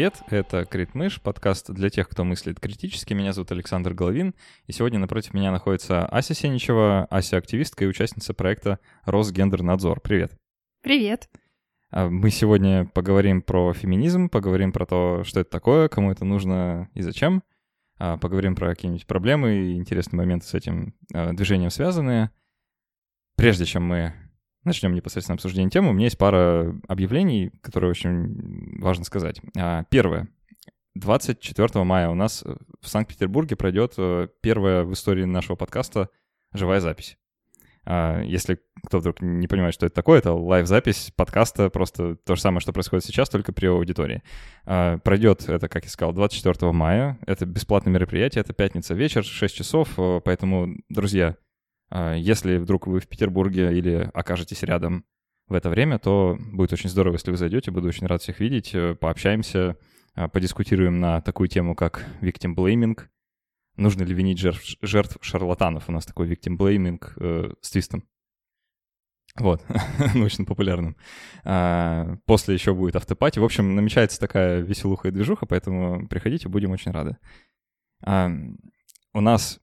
Привет, это Критмыш, подкаст для тех, кто мыслит критически. Меня зовут Александр Головин, и сегодня напротив меня находится Ася Сеничева, Ася активистка и участница проекта Росгендернадзор. Привет. Привет. А, мы сегодня поговорим про феминизм, поговорим про то, что это такое, кому это нужно и зачем. А, поговорим про какие-нибудь проблемы и интересные моменты с этим а, движением связанные. Прежде чем мы начнем непосредственно обсуждение темы, у меня есть пара объявлений, которые очень важно сказать. А, первое. 24 мая у нас в Санкт-Петербурге пройдет э, первая в истории нашего подкаста живая запись. А, если кто вдруг не понимает, что это такое, это лайв-запись подкаста, просто то же самое, что происходит сейчас, только при аудитории. А, пройдет это, как я сказал, 24 мая. Это бесплатное мероприятие, это пятница вечер, 6 часов, э, поэтому, друзья, если вдруг вы в Петербурге или окажетесь рядом в это время, то будет очень здорово, если вы зайдете. Буду очень рад всех видеть. Э, пообщаемся, а, подискутируем на такую тему, как victim blaming. Нужно ли винить жертв, жертв шарлатанов? У нас такой victim blaming э, с твистом. Вот, научно популярным. А, после еще будет автопати. В общем, намечается такая веселуха и движуха, поэтому приходите, будем очень рады. А, у нас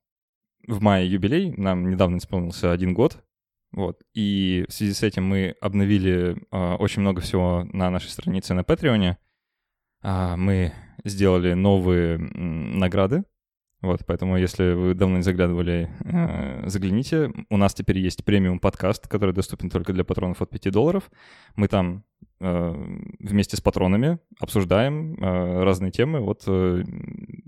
в мае юбилей, нам недавно исполнился один год, вот, и в связи с этим мы обновили э, очень много всего на нашей странице на Патреоне. Э, мы сделали новые награды, вот, поэтому если вы давно не заглядывали, э, загляните. У нас теперь есть премиум подкаст, который доступен только для патронов от 5 долларов. Мы там вместе с патронами обсуждаем э, разные темы. Вот э,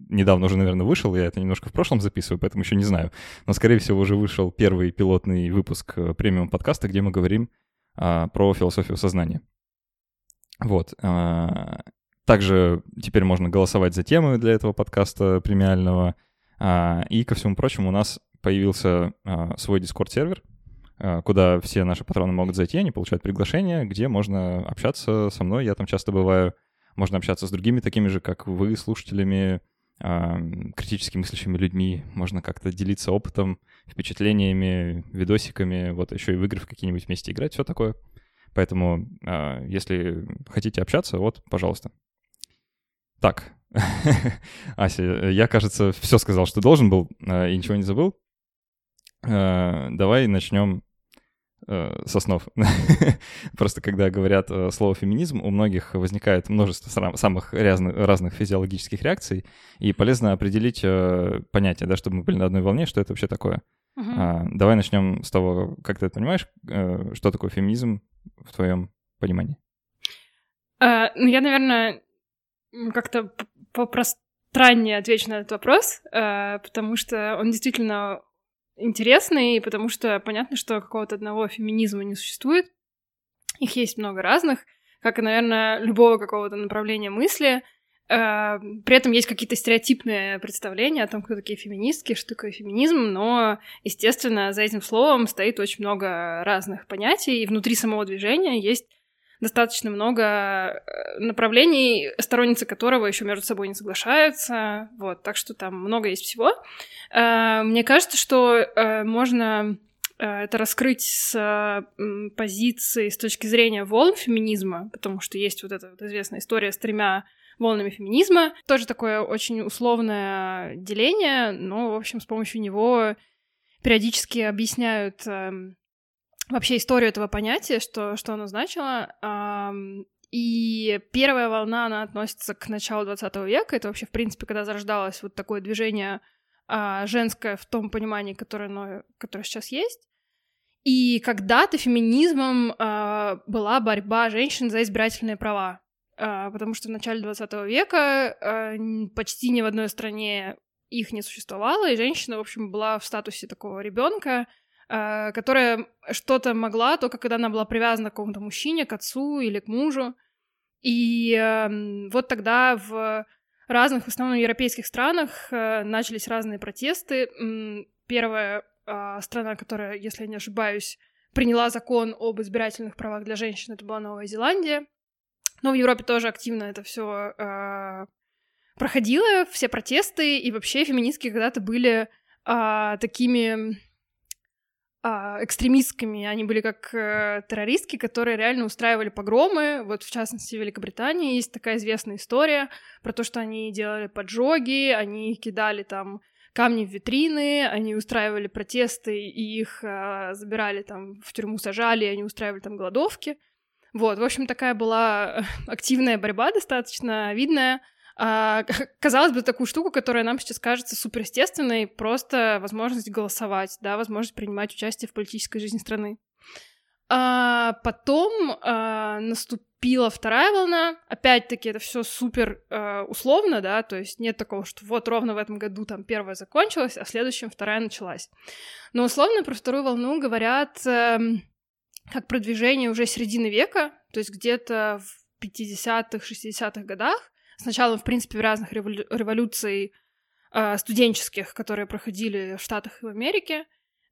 недавно уже, наверное, вышел, я это немножко в прошлом записываю, поэтому еще не знаю. Но, скорее всего, уже вышел первый пилотный выпуск э, премиум подкаста, где мы говорим э, про философию сознания. Вот. Э, также теперь можно голосовать за темы для этого подкаста премиального. А, и, ко всему прочему, у нас появился а, свой Discord-сервер, а, куда все наши патроны могут зайти, они получают приглашение, где можно общаться со мной, я там часто бываю, можно общаться с другими такими же, как вы, слушателями, критически мыслящими людьми, можно как-то делиться опытом, впечатлениями, видосиками, вот еще и в игры в какие-нибудь вместе играть, все такое. Поэтому, если хотите общаться, вот, пожалуйста. Так, Ася, я, кажется, все сказал, что должен был, э, и ничего не забыл. Э, давай начнем э, с основ. Просто когда говорят слово феминизм, у многих возникает множество самых разных, разных физиологических реакций, и полезно определить понятие, да, чтобы мы были на одной волне, что это вообще такое. Uh-huh. Давай начнем с того, как ты понимаешь, что такое феминизм в твоем понимании. Uh, ну, я, наверное, как-то попространнее отвечу на этот вопрос, э, потому что он действительно интересный, потому что понятно, что какого-то одного феминизма не существует. Их есть много разных, как и, наверное, любого какого-то направления мысли. Э, при этом есть какие-то стереотипные представления о том, кто такие феминистки, что такое феминизм, но, естественно, за этим словом стоит очень много разных понятий, и внутри самого движения есть достаточно много э, направлений, сторонницы которого еще между собой не соглашаются. Вот, так что там много есть всего. Э, мне кажется, что э, можно это раскрыть с позиции, с точки зрения волн феминизма, потому что есть вот эта вот известная история с тремя волнами феминизма. Тоже такое очень условное деление, но, в общем, с помощью него периодически объясняют эм, вообще историю этого понятия, что, что оно значило. И первая волна, она относится к началу 20 века. Это вообще, в принципе, когда зарождалось вот такое движение а, женское в том понимании, которое, оно, которое сейчас есть. И когда-то феминизмом а, была борьба женщин за избирательные права. А, потому что в начале 20 века почти ни в одной стране их не существовало, и женщина, в общем, была в статусе такого ребенка, которая что-то могла только когда она была привязана к какому-то мужчине, к отцу или к мужу. И э, вот тогда в разных, в основном европейских странах э, начались разные протесты. Первая э, страна, которая, если я не ошибаюсь, приняла закон об избирательных правах для женщин, это была Новая Зеландия. Но в Европе тоже активно это все э, проходило, все протесты, и вообще феминистки когда-то были э, такими а, экстремистками, они были как э, террористки, которые реально устраивали погромы. Вот, в частности, в Великобритании есть такая известная история про то, что они делали поджоги, они кидали там камни в витрины, они устраивали протесты, и их э, забирали там в тюрьму, сажали, они устраивали там голодовки. Вот, в общем, такая была активная борьба, достаточно видная. А, казалось бы, такую штуку, которая нам сейчас кажется суперестественной, просто возможность голосовать, да, возможность принимать участие в политической жизни страны. А потом а, наступила вторая волна. Опять-таки, это все супер а, условно, да, то есть нет такого, что вот ровно в этом году там первая закончилась, а в следующем вторая началась. Но условно про вторую волну говорят а, как продвижение уже середины века, то есть где-то в 50-х, 60-х годах, с началом, в принципе, в разных револю- революций э, студенческих, которые проходили в Штатах и в Америке.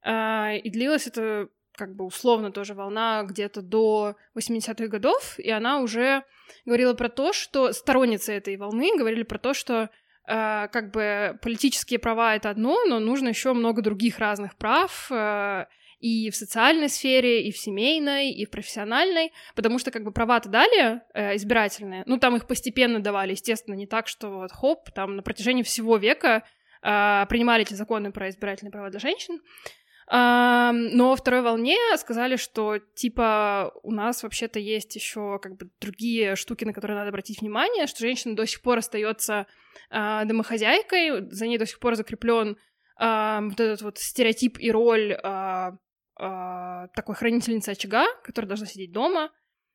Э, и длилась это как бы условно тоже волна где-то до 80-х годов, и она уже говорила про то, что сторонницы этой волны говорили про то, что э, как бы политические права это одно, но нужно еще много других разных прав, э, и в социальной сфере, и в семейной, и в профессиональной, потому что как бы права-то дали э, избирательные, ну там их постепенно давали, естественно, не так, что вот хоп, там на протяжении всего века э, принимали эти законы про избирательные права для женщин, Uh, но во второй волне сказали, что типа у нас вообще-то есть еще как бы другие штуки, на которые надо обратить внимание, что женщина до сих пор остается uh, домохозяйкой, за ней до сих пор закреплен uh, вот этот вот стереотип и роль э, такой хранительницы очага, которая должна сидеть дома.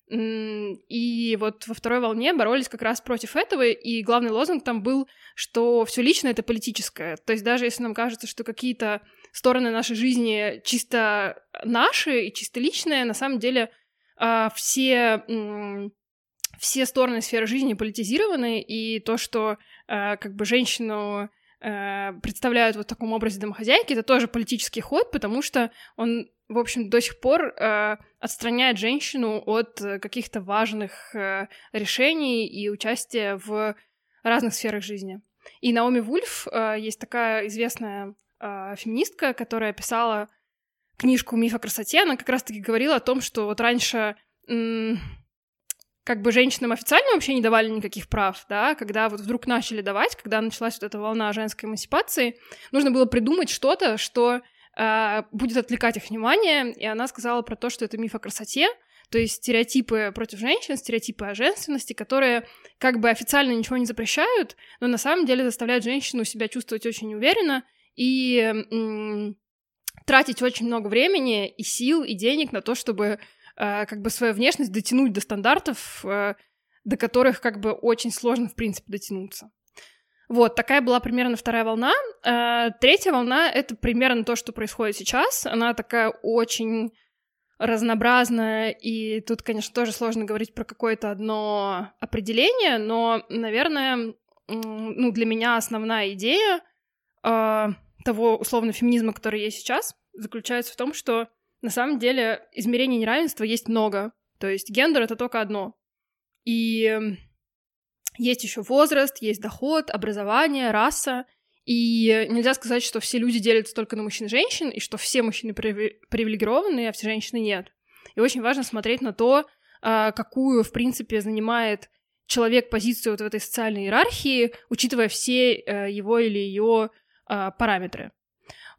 И вот во второй волне боролись как раз против этого, и главный лозунг там был, что все личное это политическое. То есть даже если нам кажется, что какие-то стороны нашей жизни чисто наши и чисто личные, на самом деле э, все все стороны сферы жизни политизированы, и то, что э, как бы женщину Э, представляют вот в таком образе домохозяйки, это тоже политический ход, потому что он, в общем, до сих пор э, отстраняет женщину от э, каких-то важных э, решений и участия в разных сферах жизни. И Наоми Вульф э, есть такая известная э, феминистка, которая писала книжку «Миф о красоте», она как раз-таки говорила о том, что вот раньше как бы женщинам официально вообще не давали никаких прав, да, когда вот вдруг начали давать, когда началась вот эта волна женской эмансипации, нужно было придумать что-то, что э, будет отвлекать их внимание, и она сказала про то, что это миф о красоте, то есть стереотипы против женщин, стереотипы о женственности, которые как бы официально ничего не запрещают, но на самом деле заставляют женщину себя чувствовать очень уверенно и м- тратить очень много времени и сил и денег на то, чтобы Э, как бы свою внешность дотянуть до стандартов, э, до которых как бы очень сложно, в принципе, дотянуться. Вот, такая была примерно вторая волна. Э, третья волна — это примерно то, что происходит сейчас. Она такая очень разнообразная, и тут, конечно, тоже сложно говорить про какое-то одно определение, но, наверное, ну, для меня основная идея того условно феминизма, который есть сейчас, заключается в том, что на самом деле измерений неравенства есть много. То есть гендер — это только одно. И эм, есть еще возраст, есть доход, образование, раса. И нельзя сказать, что все люди делятся только на мужчин и женщин, и что все мужчины привилегированы, а все женщины нет. И очень важно смотреть на то, а, какую, в принципе, занимает человек позицию вот в этой социальной иерархии, учитывая все э, его или ее а, параметры.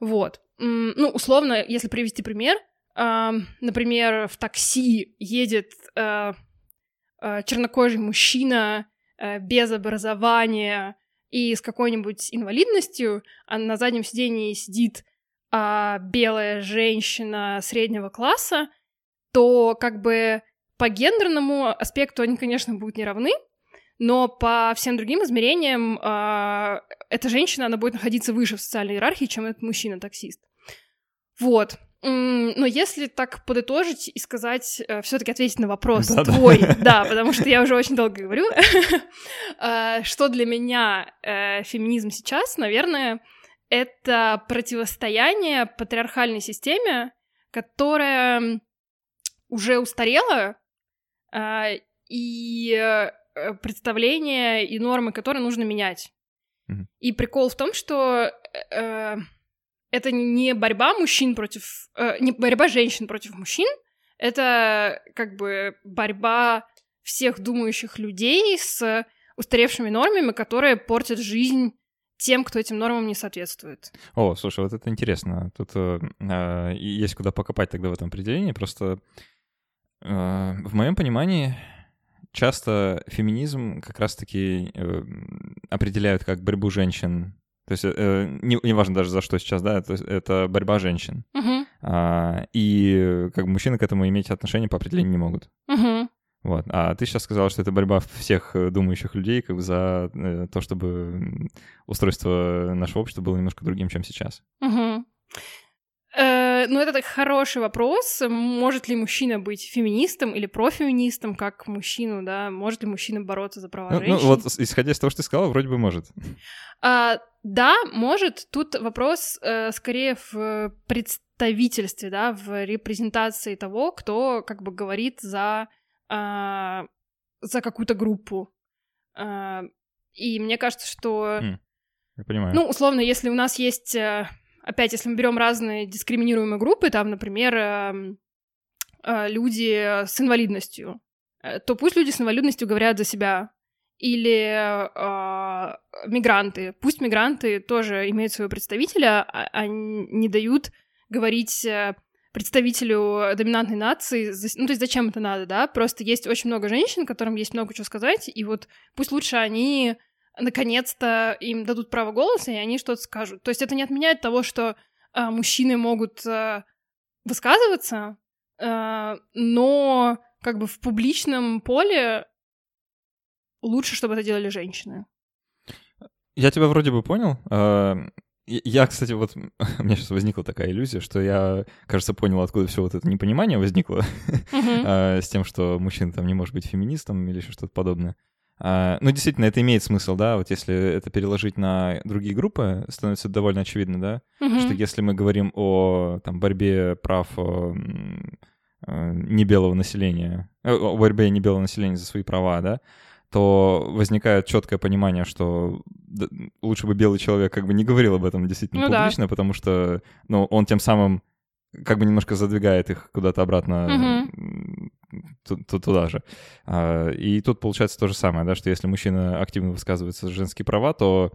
Вот. Ну, условно, если привести пример, например, в такси едет э, э, чернокожий мужчина э, без образования и с какой-нибудь инвалидностью, а на заднем сидении сидит а, белая женщина среднего класса, то как бы по гендерному аспекту они, конечно, будут не равны, но по всем другим измерениям э, эта женщина, она будет находиться выше в социальной иерархии, чем этот мужчина-таксист. Вот. Но если так подытожить и сказать, э, все-таки ответить на вопрос да, твой, да. да, потому что я уже очень долго говорю, э, что для меня э, феминизм сейчас, наверное, это противостояние патриархальной системе, которая уже устарела, и представления и нормы, которые нужно менять. И прикол в том, что это не борьба мужчин против... Э, не борьба женщин против мужчин, это как бы борьба всех думающих людей с устаревшими нормами, которые портят жизнь тем, кто этим нормам не соответствует. О, слушай, вот это интересно. Тут э, э есть куда покопать тогда в этом определении. Просто э, в моем понимании часто феминизм как раз-таки э, определяют как борьбу женщин. То есть э, не, не важно даже за что сейчас, да, это, это борьба женщин. Угу. А, и как бы мужчины к этому иметь отношение по определению не могут. Угу. Вот. А ты сейчас сказала, что это борьба всех э, думающих людей как бы за э, то, чтобы устройство нашего общества было немножко другим, чем сейчас. Угу. Э, ну, это так хороший вопрос. Может ли мужчина быть феминистом или профеминистом, как мужчину, да? Может ли мужчина бороться за права ну, женщин? Ну, вот исходя из того, что ты сказала, вроде бы может. А, да, может. Тут вопрос э, скорее в представительстве, да, в репрезентации того, кто как бы говорит за а, за какую-то группу. А, и мне кажется, что... Mm, я понимаю. Ну, условно, если у нас есть... Э, опять, если мы берем разные дискриминируемые группы, там, например, э, э, люди с инвалидностью, э, то пусть люди с инвалидностью говорят за себя. Или э, мигранты. Пусть мигранты тоже имеют своего представителя, а, а не дают говорить э, представителю доминантной нации, ну, то есть зачем это надо, да? Просто есть очень много женщин, которым есть много чего сказать, и вот пусть лучше они наконец-то им дадут право голоса, и они что-то скажут. То есть это не отменяет того, что а, мужчины могут а, высказываться, а, но как бы в публичном поле лучше, чтобы это делали женщины. Я тебя вроде бы понял. Я, кстати, вот у меня сейчас возникла такая иллюзия, что я, кажется, понял, откуда все вот это непонимание возникло uh-huh. с тем, что мужчина там не может быть феминистом или еще что-то подобное. А, ну, действительно, это имеет смысл, да, вот если это переложить на другие группы, становится довольно очевидно, да, uh-huh. что если мы говорим о там, борьбе прав о, небелого населения, э, о борьбе небелого населения за свои права, да, то возникает четкое понимание, что лучше бы белый человек как бы не говорил об этом действительно ну, публично, да. потому что ну, он тем самым как бы немножко задвигает их куда-то обратно туда же. А, и тут получается то же самое, да, что если мужчина активно высказывается за женские права, то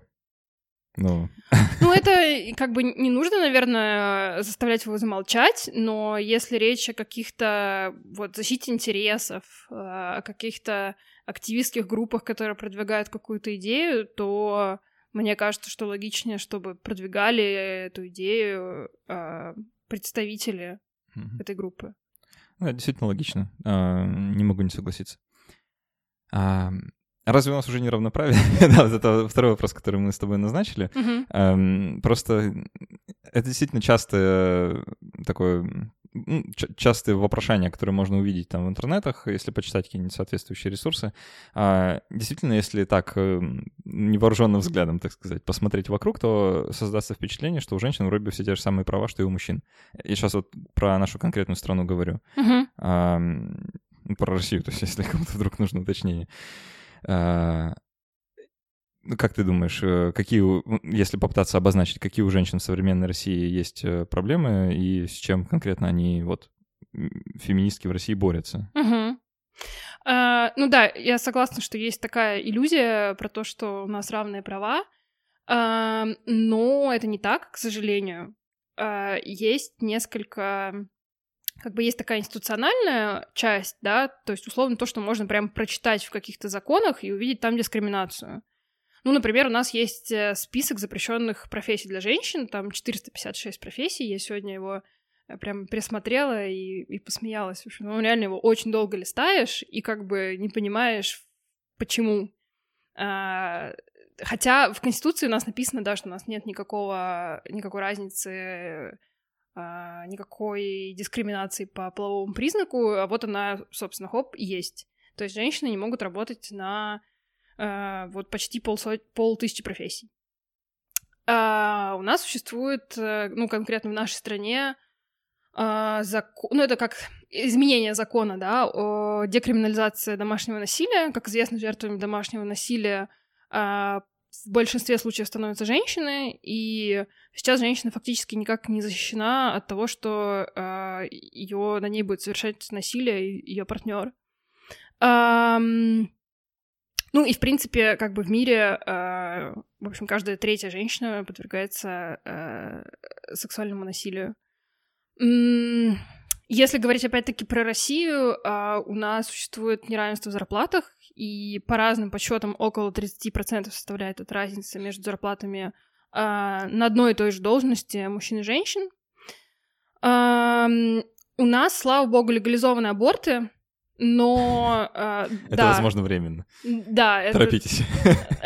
ну... ну, это как бы не нужно, наверное, заставлять его замолчать, но если речь о каких-то вот защите интересов, о каких-то активистских группах, которые продвигают какую-то идею, то мне кажется, что логичнее, чтобы продвигали эту идею э, представители mm-hmm. этой группы. Ну, действительно логично. А, не могу не согласиться. А, разве у нас уже не равноправие? да, вот это второй вопрос, который мы с тобой назначили. Mm-hmm. А, просто это действительно часто такое частые вопрошания, которые можно увидеть там в интернетах, если почитать какие-нибудь соответствующие ресурсы. А, действительно, если так эм, невооруженным взглядом, так сказать, посмотреть вокруг, то создастся впечатление, что у женщин вроде бы все те же самые права, что и у мужчин. Я сейчас вот про нашу конкретную страну говорю. Uh-huh. А, про Россию, то есть если кому-то вдруг нужно уточнение. А, как ты думаешь, э, какие, если попытаться обозначить, какие у женщин в современной России есть э, проблемы и с чем конкретно они вот феминистки в России борются? Угу. А, ну да, я согласна, что есть такая иллюзия про то, что у нас равные права, а, но это не так, к сожалению. А, есть несколько как бы есть такая институциональная часть, да, то есть условно то, что можно прям прочитать в каких-то законах и увидеть там дискриминацию. Ну, например, у нас есть э, список запрещенных профессий для женщин, там 456 профессий, я сегодня его э, прям пересмотрела и, и посмеялась. В общем, ну, реально его очень долго листаешь и как бы не понимаешь, почему. А, хотя в Конституции у нас написано, да, что у нас нет никакого, никакой разницы а, никакой дискриминации по половому признаку, а вот она, собственно, хоп, есть. То есть женщины не могут работать на э, вот почти полсот... полтысячи профессий. А у нас существует, э, ну, конкретно в нашей стране, э, закон, ну, это как изменение закона, да, о декриминализации домашнего насилия. Как известно, жертвами домашнего насилия э, в большинстве случаев становятся женщины, и сейчас женщина фактически никак не защищена от того, что э, ее на ней будет совершать насилие ее партнер. Эм, ну и, в принципе, как бы в мире, э, в общем, каждая третья женщина подвергается э, сексуальному насилию. Если говорить опять-таки про Россию, э, у нас существует неравенство в зарплатах, и по разным подсчетам около 30% составляет эта разница между зарплатами э, на одной и той же должности мужчин и женщин. Э, у нас, слава богу, легализованы аборты, но... Э, это, да. возможно, временно. Да. Это... Торопитесь.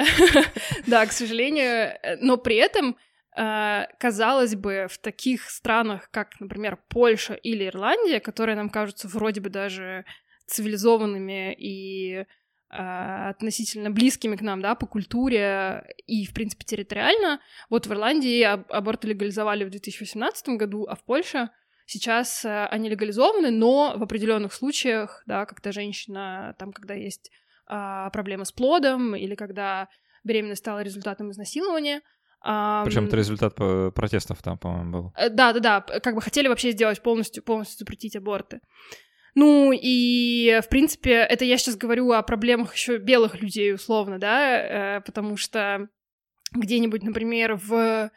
да, к сожалению. Но при этом, э, казалось бы, в таких странах, как, например, Польша или Ирландия, которые нам кажутся вроде бы даже цивилизованными и э, относительно близкими к нам, да, по культуре и, в принципе, территориально. Вот в Ирландии аборты легализовали в 2018 году, а в Польше Сейчас э, они легализованы, но в определенных случаях, да, когда женщина, там, когда есть а, проблемы с плодом или когда беременность стала результатом изнасилования. А, Причем это результат протестов там, по-моему, был. Э, да, да, да. Как бы хотели вообще сделать полностью, полностью запретить аборты. Ну и, в принципе, это я сейчас говорю о проблемах еще белых людей, условно, да, э, потому что где-нибудь, например, в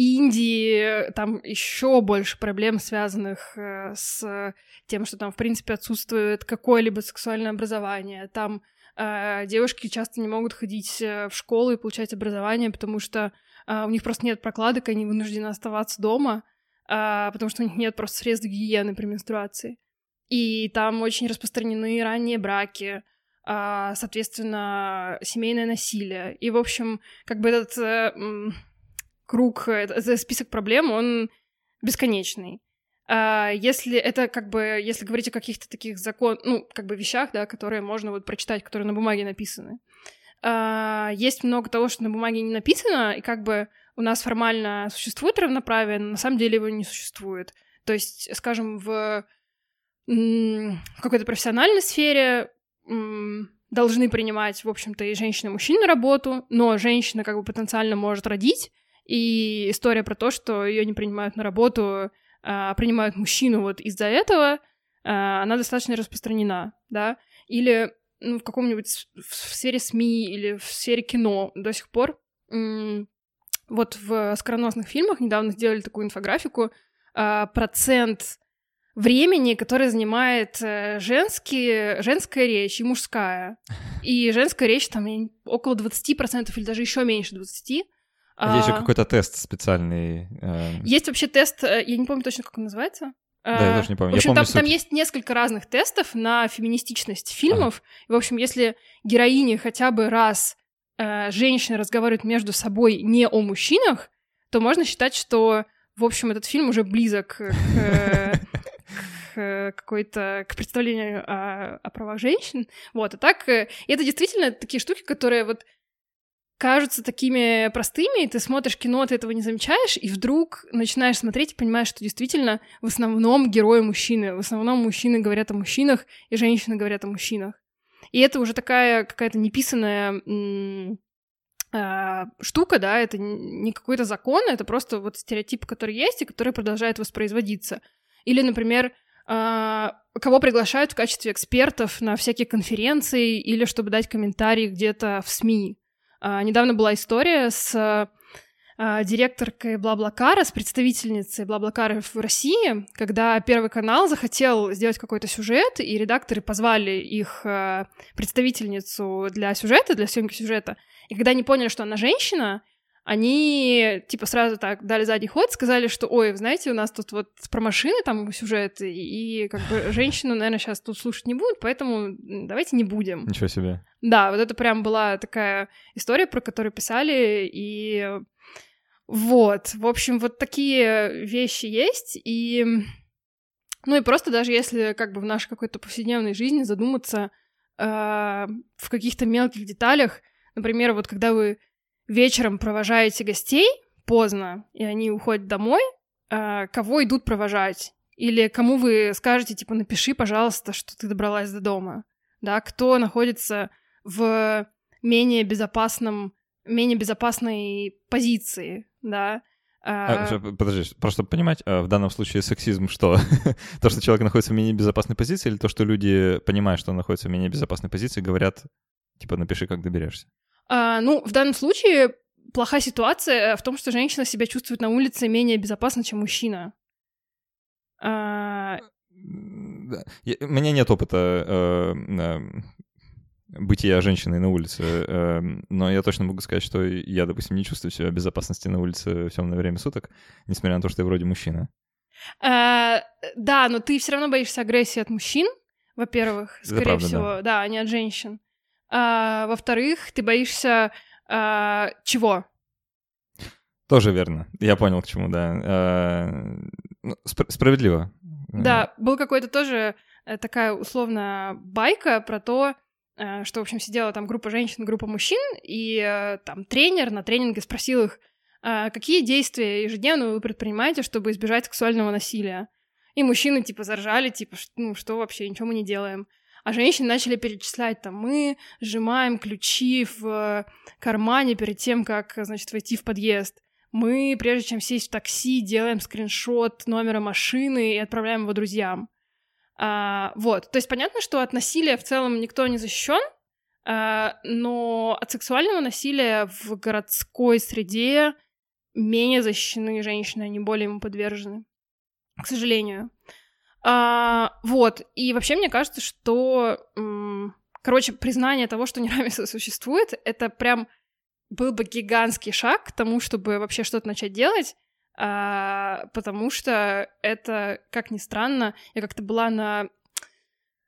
Индии там еще больше проблем, связанных э, с тем, что там, в принципе, отсутствует какое-либо сексуальное образование. Там э, девушки часто не могут ходить э, в школу и получать образование, потому что у них просто нет прокладок, они вынуждены оставаться дома, потому что у них нет просто средств гигиены при менструации. И там очень распространены ранние браки, соответственно, семейное насилие. И, в общем, как бы этот... Э, круг, это, список проблем, он бесконечный. А если это как бы, если говорить о каких-то таких закон, ну, как бы вещах, да, которые можно вот прочитать, которые на бумаге написаны, а, есть много того, что на бумаге не написано, и как бы у нас формально существует равноправие, но на самом деле его не существует. То есть, скажем, в, в какой-то профессиональной сфере должны принимать, в общем-то, и женщины, и мужчины работу, но женщина как бы потенциально может родить, и история про то, что ее не принимают на работу, а принимают мужчину вот из-за этого, а, она достаточно распространена, да, или ну, в каком-нибудь в сфере СМИ или в сфере кино до сих пор. Вот в скороносных фильмах недавно сделали такую инфографику а, процент времени, которое занимает э, женские, женская речь и мужская. И женская речь там около 20% или даже еще меньше 20%. А есть же какой-то тест специальный. Э... Есть вообще тест, э, я не помню точно, как он называется. Да, я тоже не помню. В общем, помню там, там есть несколько разных тестов на феминистичность фильмов. Ага. В общем, если героини хотя бы раз э, женщины разговаривают между собой не о мужчинах, то можно считать, что, в общем, этот фильм уже близок к, к какой-то к представлению о, о правах женщин. Вот, а так, э, это действительно такие штуки, которые вот кажутся такими простыми, и ты смотришь кино, ты этого не замечаешь, и вдруг начинаешь смотреть и понимаешь, что действительно в основном герои мужчины, в основном мужчины говорят о мужчинах, и женщины говорят о мужчинах. И это уже такая какая-то неписанная э, штука, да, это не какой-то закон, это просто вот стереотип, который есть и который продолжает воспроизводиться. Или, например, э, кого приглашают в качестве экспертов на всякие конференции или чтобы дать комментарии где-то в СМИ. А, недавно была история с а, директоркой Блаблакара, с представительницей Блаблакара в России, когда Первый канал захотел сделать какой-то сюжет, и редакторы позвали их а, представительницу для сюжета, для съемки сюжета. И когда они поняли, что она женщина, они, типа, сразу так дали задний ход, сказали, что, ой, знаете, у нас тут вот про машины там сюжет, и, и как бы женщину, наверное, сейчас тут слушать не будут, поэтому давайте не будем. Ничего себе. Да, вот это прям была такая история, про которую писали, и вот, в общем, вот такие вещи есть, и... Ну и просто даже если как бы в нашей какой-то повседневной жизни задуматься э, в каких-то мелких деталях, например, вот когда вы вечером провожаете гостей поздно, и они уходят домой, э, кого идут провожать? Или кому вы скажете, типа, напиши, пожалуйста, что ты добралась до дома? Да, кто находится в менее безопасном менее безопасной позиции, да. А, а подожди, просто понимать, а в данном случае сексизм что? то, что человек находится в менее безопасной позиции, или то, что люди, понимая, что он находится в менее безопасной позиции, говорят, типа, напиши, как доберешься? А, ну, в данном случае плохая ситуация в том, что женщина себя чувствует на улице менее безопасно, чем мужчина. А... У меня нет опыта э, э, бытия женщины на улице, э, но я точно могу сказать, что я, допустим, не чувствую себя в безопасности на улице в темное время суток, несмотря на то, что я вроде мужчина. А, да, но ты все равно боишься агрессии от мужчин, во-первых, скорее правда, всего, да. да, а не от женщин. А, во-вторых, ты боишься а, чего? Тоже верно. Я понял, к чему, да. А, ну, спр- справедливо. Да, был какой-то тоже э, такая условно байка про то, Э, что, в общем, сидела там группа женщин, группа мужчин, и э, там тренер на тренинге спросил их, «А какие действия ежедневно вы предпринимаете, чтобы избежать сексуального насилия? И мужчины, типа, заржали, типа, ну, что вообще, ничего мы не делаем. А женщины начали перечислять, там, мы сжимаем ключи в кармане перед тем, как, значит, войти в подъезд. Мы, прежде чем сесть в такси, делаем скриншот номера машины и отправляем его друзьям. А, вот, то есть понятно, что от насилия в целом никто не защищен, а, но от сексуального насилия в городской среде менее защищены женщины, они более ему подвержены, к сожалению. А, вот, и вообще мне кажется, что, короче, признание того, что неравенство существует, это прям был бы гигантский шаг к тому, чтобы вообще что-то начать делать, а, потому что это, как ни странно, я как-то была на,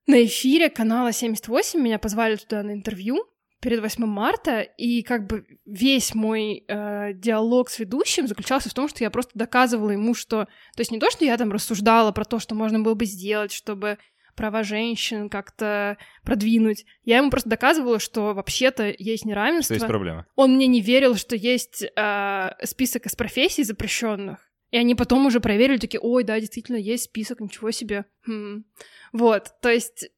на эфире канала 78, меня позвали туда на интервью перед 8 марта, и как бы весь мой э, диалог с ведущим заключался в том, что я просто доказывала ему, что... То есть не то, что я там рассуждала про то, что можно было бы сделать, чтобы права женщин как-то продвинуть. Я ему просто доказывала, что вообще-то есть неравенство. Что есть проблема. Он мне не верил, что есть э, список из профессий запрещенных. И они потом уже проверили, такие, ой, да, действительно, есть список, ничего себе. Хм. Вот, то есть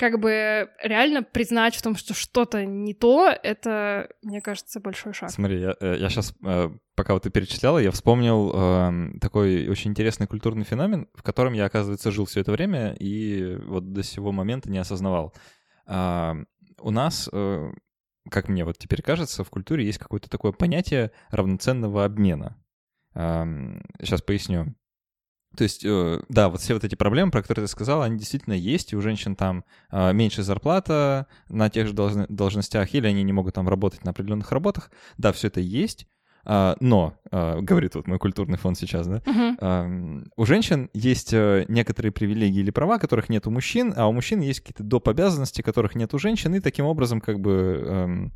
как бы реально признать в том, что что-то не то, это, мне кажется, большой шаг. Смотри, я, э, я сейчас, э, пока вот ты перечисляла, я вспомнил э, такой очень интересный культурный феномен, в котором я, оказывается, жил все это время и вот до сего момента не осознавал. Э, у нас, э, как мне вот теперь кажется, в культуре есть какое-то такое понятие равноценного обмена. Э, сейчас поясню. То есть, э, да, вот все вот эти проблемы, про которые ты сказал, они действительно есть, и у женщин там э, меньше зарплата на тех же должностях, или они не могут там работать на определенных работах. Да, все это есть, а, но, а, говорит вот мой культурный фонд сейчас, да, uh-huh. у женщин есть э, некоторые привилегии или права, которых нет у мужчин, а у мужчин есть какие-то доп. обязанности, которых нет у женщин, и таким образом как бы эм,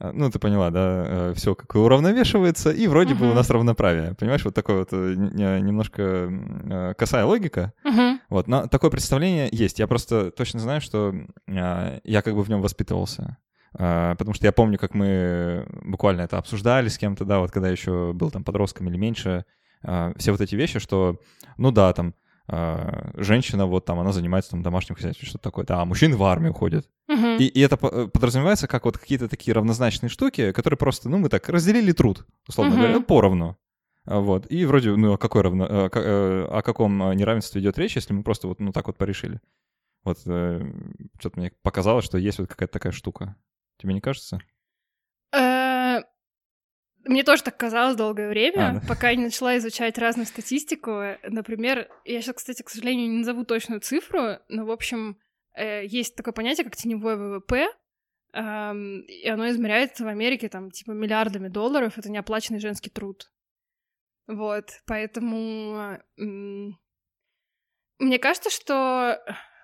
ну, ты поняла, да, э, все как уравновешивается, и вроде uh-huh. бы у нас равноправие. Понимаешь, вот такое вот э, немножко э, косая логика. Uh-huh. Вот, но такое представление есть. Я просто точно знаю, что я как бы в нем воспитывался. Потому что я помню, как мы буквально это обсуждали с кем-то, да, вот когда еще был там подростком или меньше, все вот эти вещи, что, ну да, там, а, женщина, вот там, она занимается там домашним хозяйством, что-то такое. Да, а мужчины в армию ходят. Uh-huh. И, и это э, подразумевается как вот какие-то такие равнозначные штуки, которые просто, ну, мы так разделили труд, условно uh-huh. говоря, ну, поровну. А, вот. И вроде, ну, о, какой равно, э, э, о каком неравенстве идет речь, если мы просто вот, ну, так вот порешили. Вот что-то мне показалось, что есть вот какая-то такая штука. Тебе не кажется? Мне тоже так казалось долгое время, а, да. пока я не начала изучать разную статистику. Например, я сейчас, кстати, к сожалению, не назову точную цифру, но, в общем, э, есть такое понятие, как теневой ВВП, и оно измеряется в Америке там типа миллиардами долларов. Это неоплаченный женский труд. Вот, поэтому мне кажется, что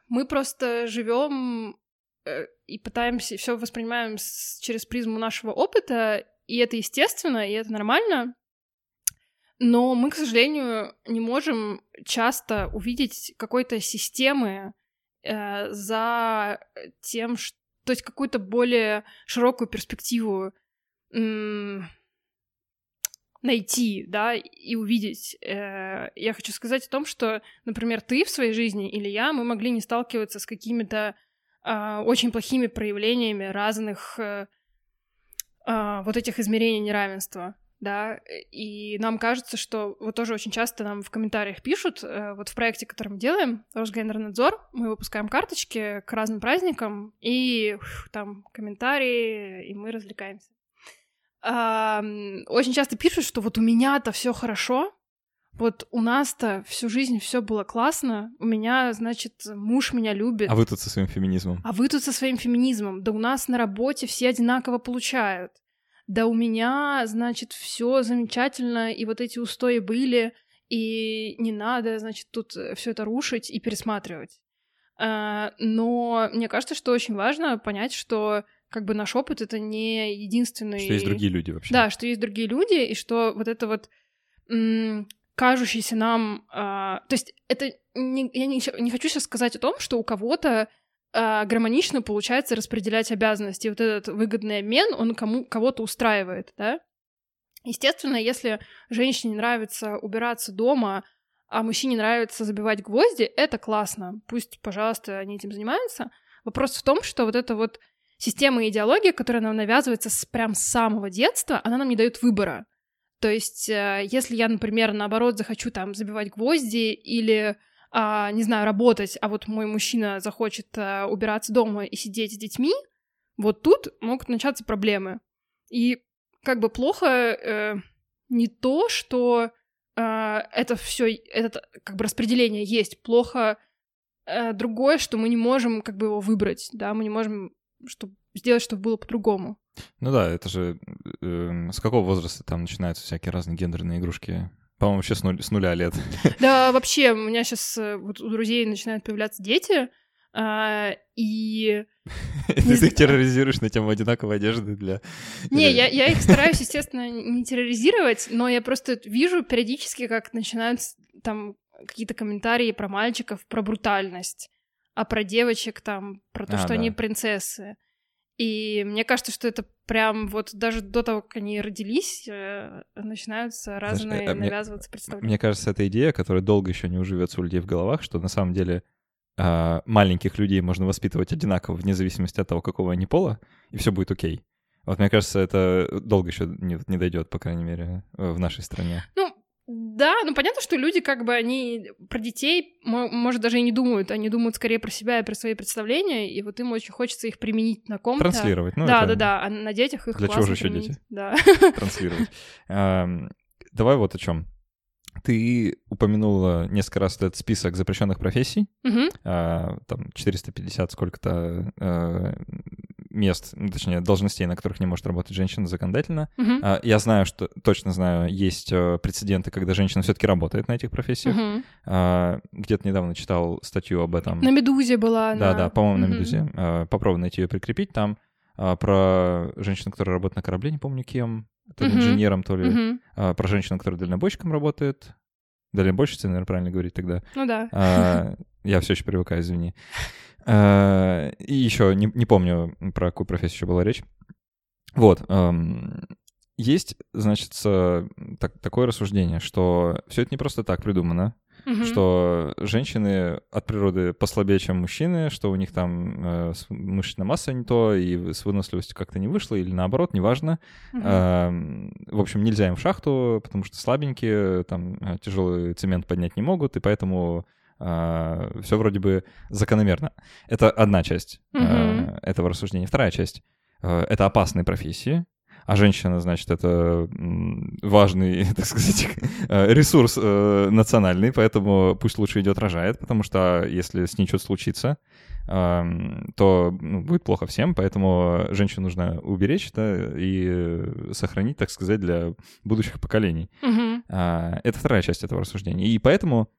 мы просто живем э, и пытаемся все воспринимаем через призму нашего опыта и это естественно, и это нормально. Но мы, к сожалению, не можем часто увидеть какой-то системы э, за тем, что, то есть какую-то более широкую перспективу м- найти, да, и увидеть. Э, я хочу сказать о том, что, например, ты в своей жизни или я, мы могли не сталкиваться с какими-то э, очень плохими проявлениями разных э, а, вот этих измерений неравенства да, и нам кажется, что вот тоже очень часто нам в комментариях пишут, э, вот в проекте, который мы делаем, Росгендернадзор, мы выпускаем карточки к разным праздникам, и там комментарии, и мы развлекаемся. Очень часто пишут, что вот у меня-то все хорошо, вот у нас-то всю жизнь все было классно, у меня, значит, муж меня любит. А вы тут со своим феминизмом. А вы тут со своим феминизмом. Да у нас на работе все одинаково получают да у меня, значит, все замечательно, и вот эти устои были, и не надо, значит, тут э, все это рушить и пересматривать. А, но мне кажется, что очень важно понять, что как бы наш опыт это не единственный. Что есть другие люди вообще. Да, что есть другие люди, и что вот это вот кажущийся нам, а, то есть это не, я не, не хочу сейчас сказать о том, что у кого-то э, гармонично получается распределять обязанности. Вот этот выгодный обмен, он кому кого-то устраивает, да? Естественно, если женщине нравится убираться дома, а мужчине нравится забивать гвозди, это классно. Пусть, пожалуйста, они этим занимаются. Вопрос в том, что вот эта вот система и идеология, которая нам навязывается с, прям с самого детства, она нам не дает выбора. То есть, э, если я, например, наоборот захочу там забивать гвозди или а, не знаю, работать, а вот мой мужчина захочет а, убираться дома и сидеть с детьми, вот тут могут начаться проблемы. И как бы плохо э, не то, что э, это все, это как бы распределение есть, плохо э, другое, что мы не можем как бы его выбрать, да, мы не можем чтобы сделать, чтобы было по-другому. Ну да, это же э, с какого возраста там начинаются всякие разные гендерные игрушки? По-моему, вообще с, нуль, с нуля лет. Да, вообще, у меня сейчас э, вот у друзей начинают появляться дети, а, и... Ты их терроризируешь на тему одинаковой одежды для... Не, я, я их стараюсь, естественно, не терроризировать, но я просто вижу периодически, как начинают там какие-то комментарии про мальчиков, про брутальность, а про девочек там, про то, а, что да. они принцессы. И мне кажется, что это прям вот даже до того, как они родились, э, начинаются разные Знаешь, навязываться представления. Мне кажется, это идея, которая долго еще не уживется у людей в головах, что на самом деле э, маленьких людей можно воспитывать одинаково, вне зависимости от того, какого они пола, и все будет окей. Вот мне кажется, это долго еще не, не дойдет, по крайней мере, в нашей стране. Ну, да, ну понятно, что люди как бы они про детей, может, даже и не думают, они думают скорее про себя и про свои представления, и вот им очень хочется их применить на ком-то. Транслировать, ну Да, это... да, да, а на детях их Для чего же еще применить. дети? Да. Транслировать. Давай вот о чем. Ты упомянула несколько раз этот список запрещенных профессий, а, там 450 сколько-то а, мест, ну, точнее, должностей, на которых не может работать женщина законодательно. Uh-huh. Я знаю, что точно знаю, есть э, прецеденты, когда женщина все-таки работает на этих профессиях. Uh-huh. Где-то недавно читал статью об этом. На Медузе была. Да, на... да, по-моему, uh-huh. на Медузе. Попробую найти ее прикрепить там. Про женщину, которая работает на корабле, не помню кем, то ли uh-huh. инженером, то ли. Uh-huh. Про женщину, которая дальнобойщиком работает. Дальнобойщица, наверное, правильно говорить тогда. Ну да. Я все еще привыкаю, извини. Э, и еще не, не помню, про какую профессию еще была речь. Вот. Эм, есть, значит, так, такое рассуждение, что все это не просто так придумано, угу. что женщины от природы послабее, чем мужчины, что у них там э, мышечная масса не то, и с выносливостью как-то не вышло, или наоборот, неважно. Угу. Э, в общем, нельзя им в шахту, потому что слабенькие, там э, тяжелый цемент поднять не могут, и поэтому все вроде бы закономерно. Это одна часть mm-hmm. этого рассуждения. Вторая часть — это опасные профессии, а женщина, значит, это важный, так сказать, ресурс э, национальный, поэтому пусть лучше идет рожает, потому что если с ней что-то случится, то ну, будет плохо всем, поэтому женщину нужно уберечь да, и сохранить, так сказать, для будущих поколений. Mm-hmm. Это вторая часть этого рассуждения. И поэтому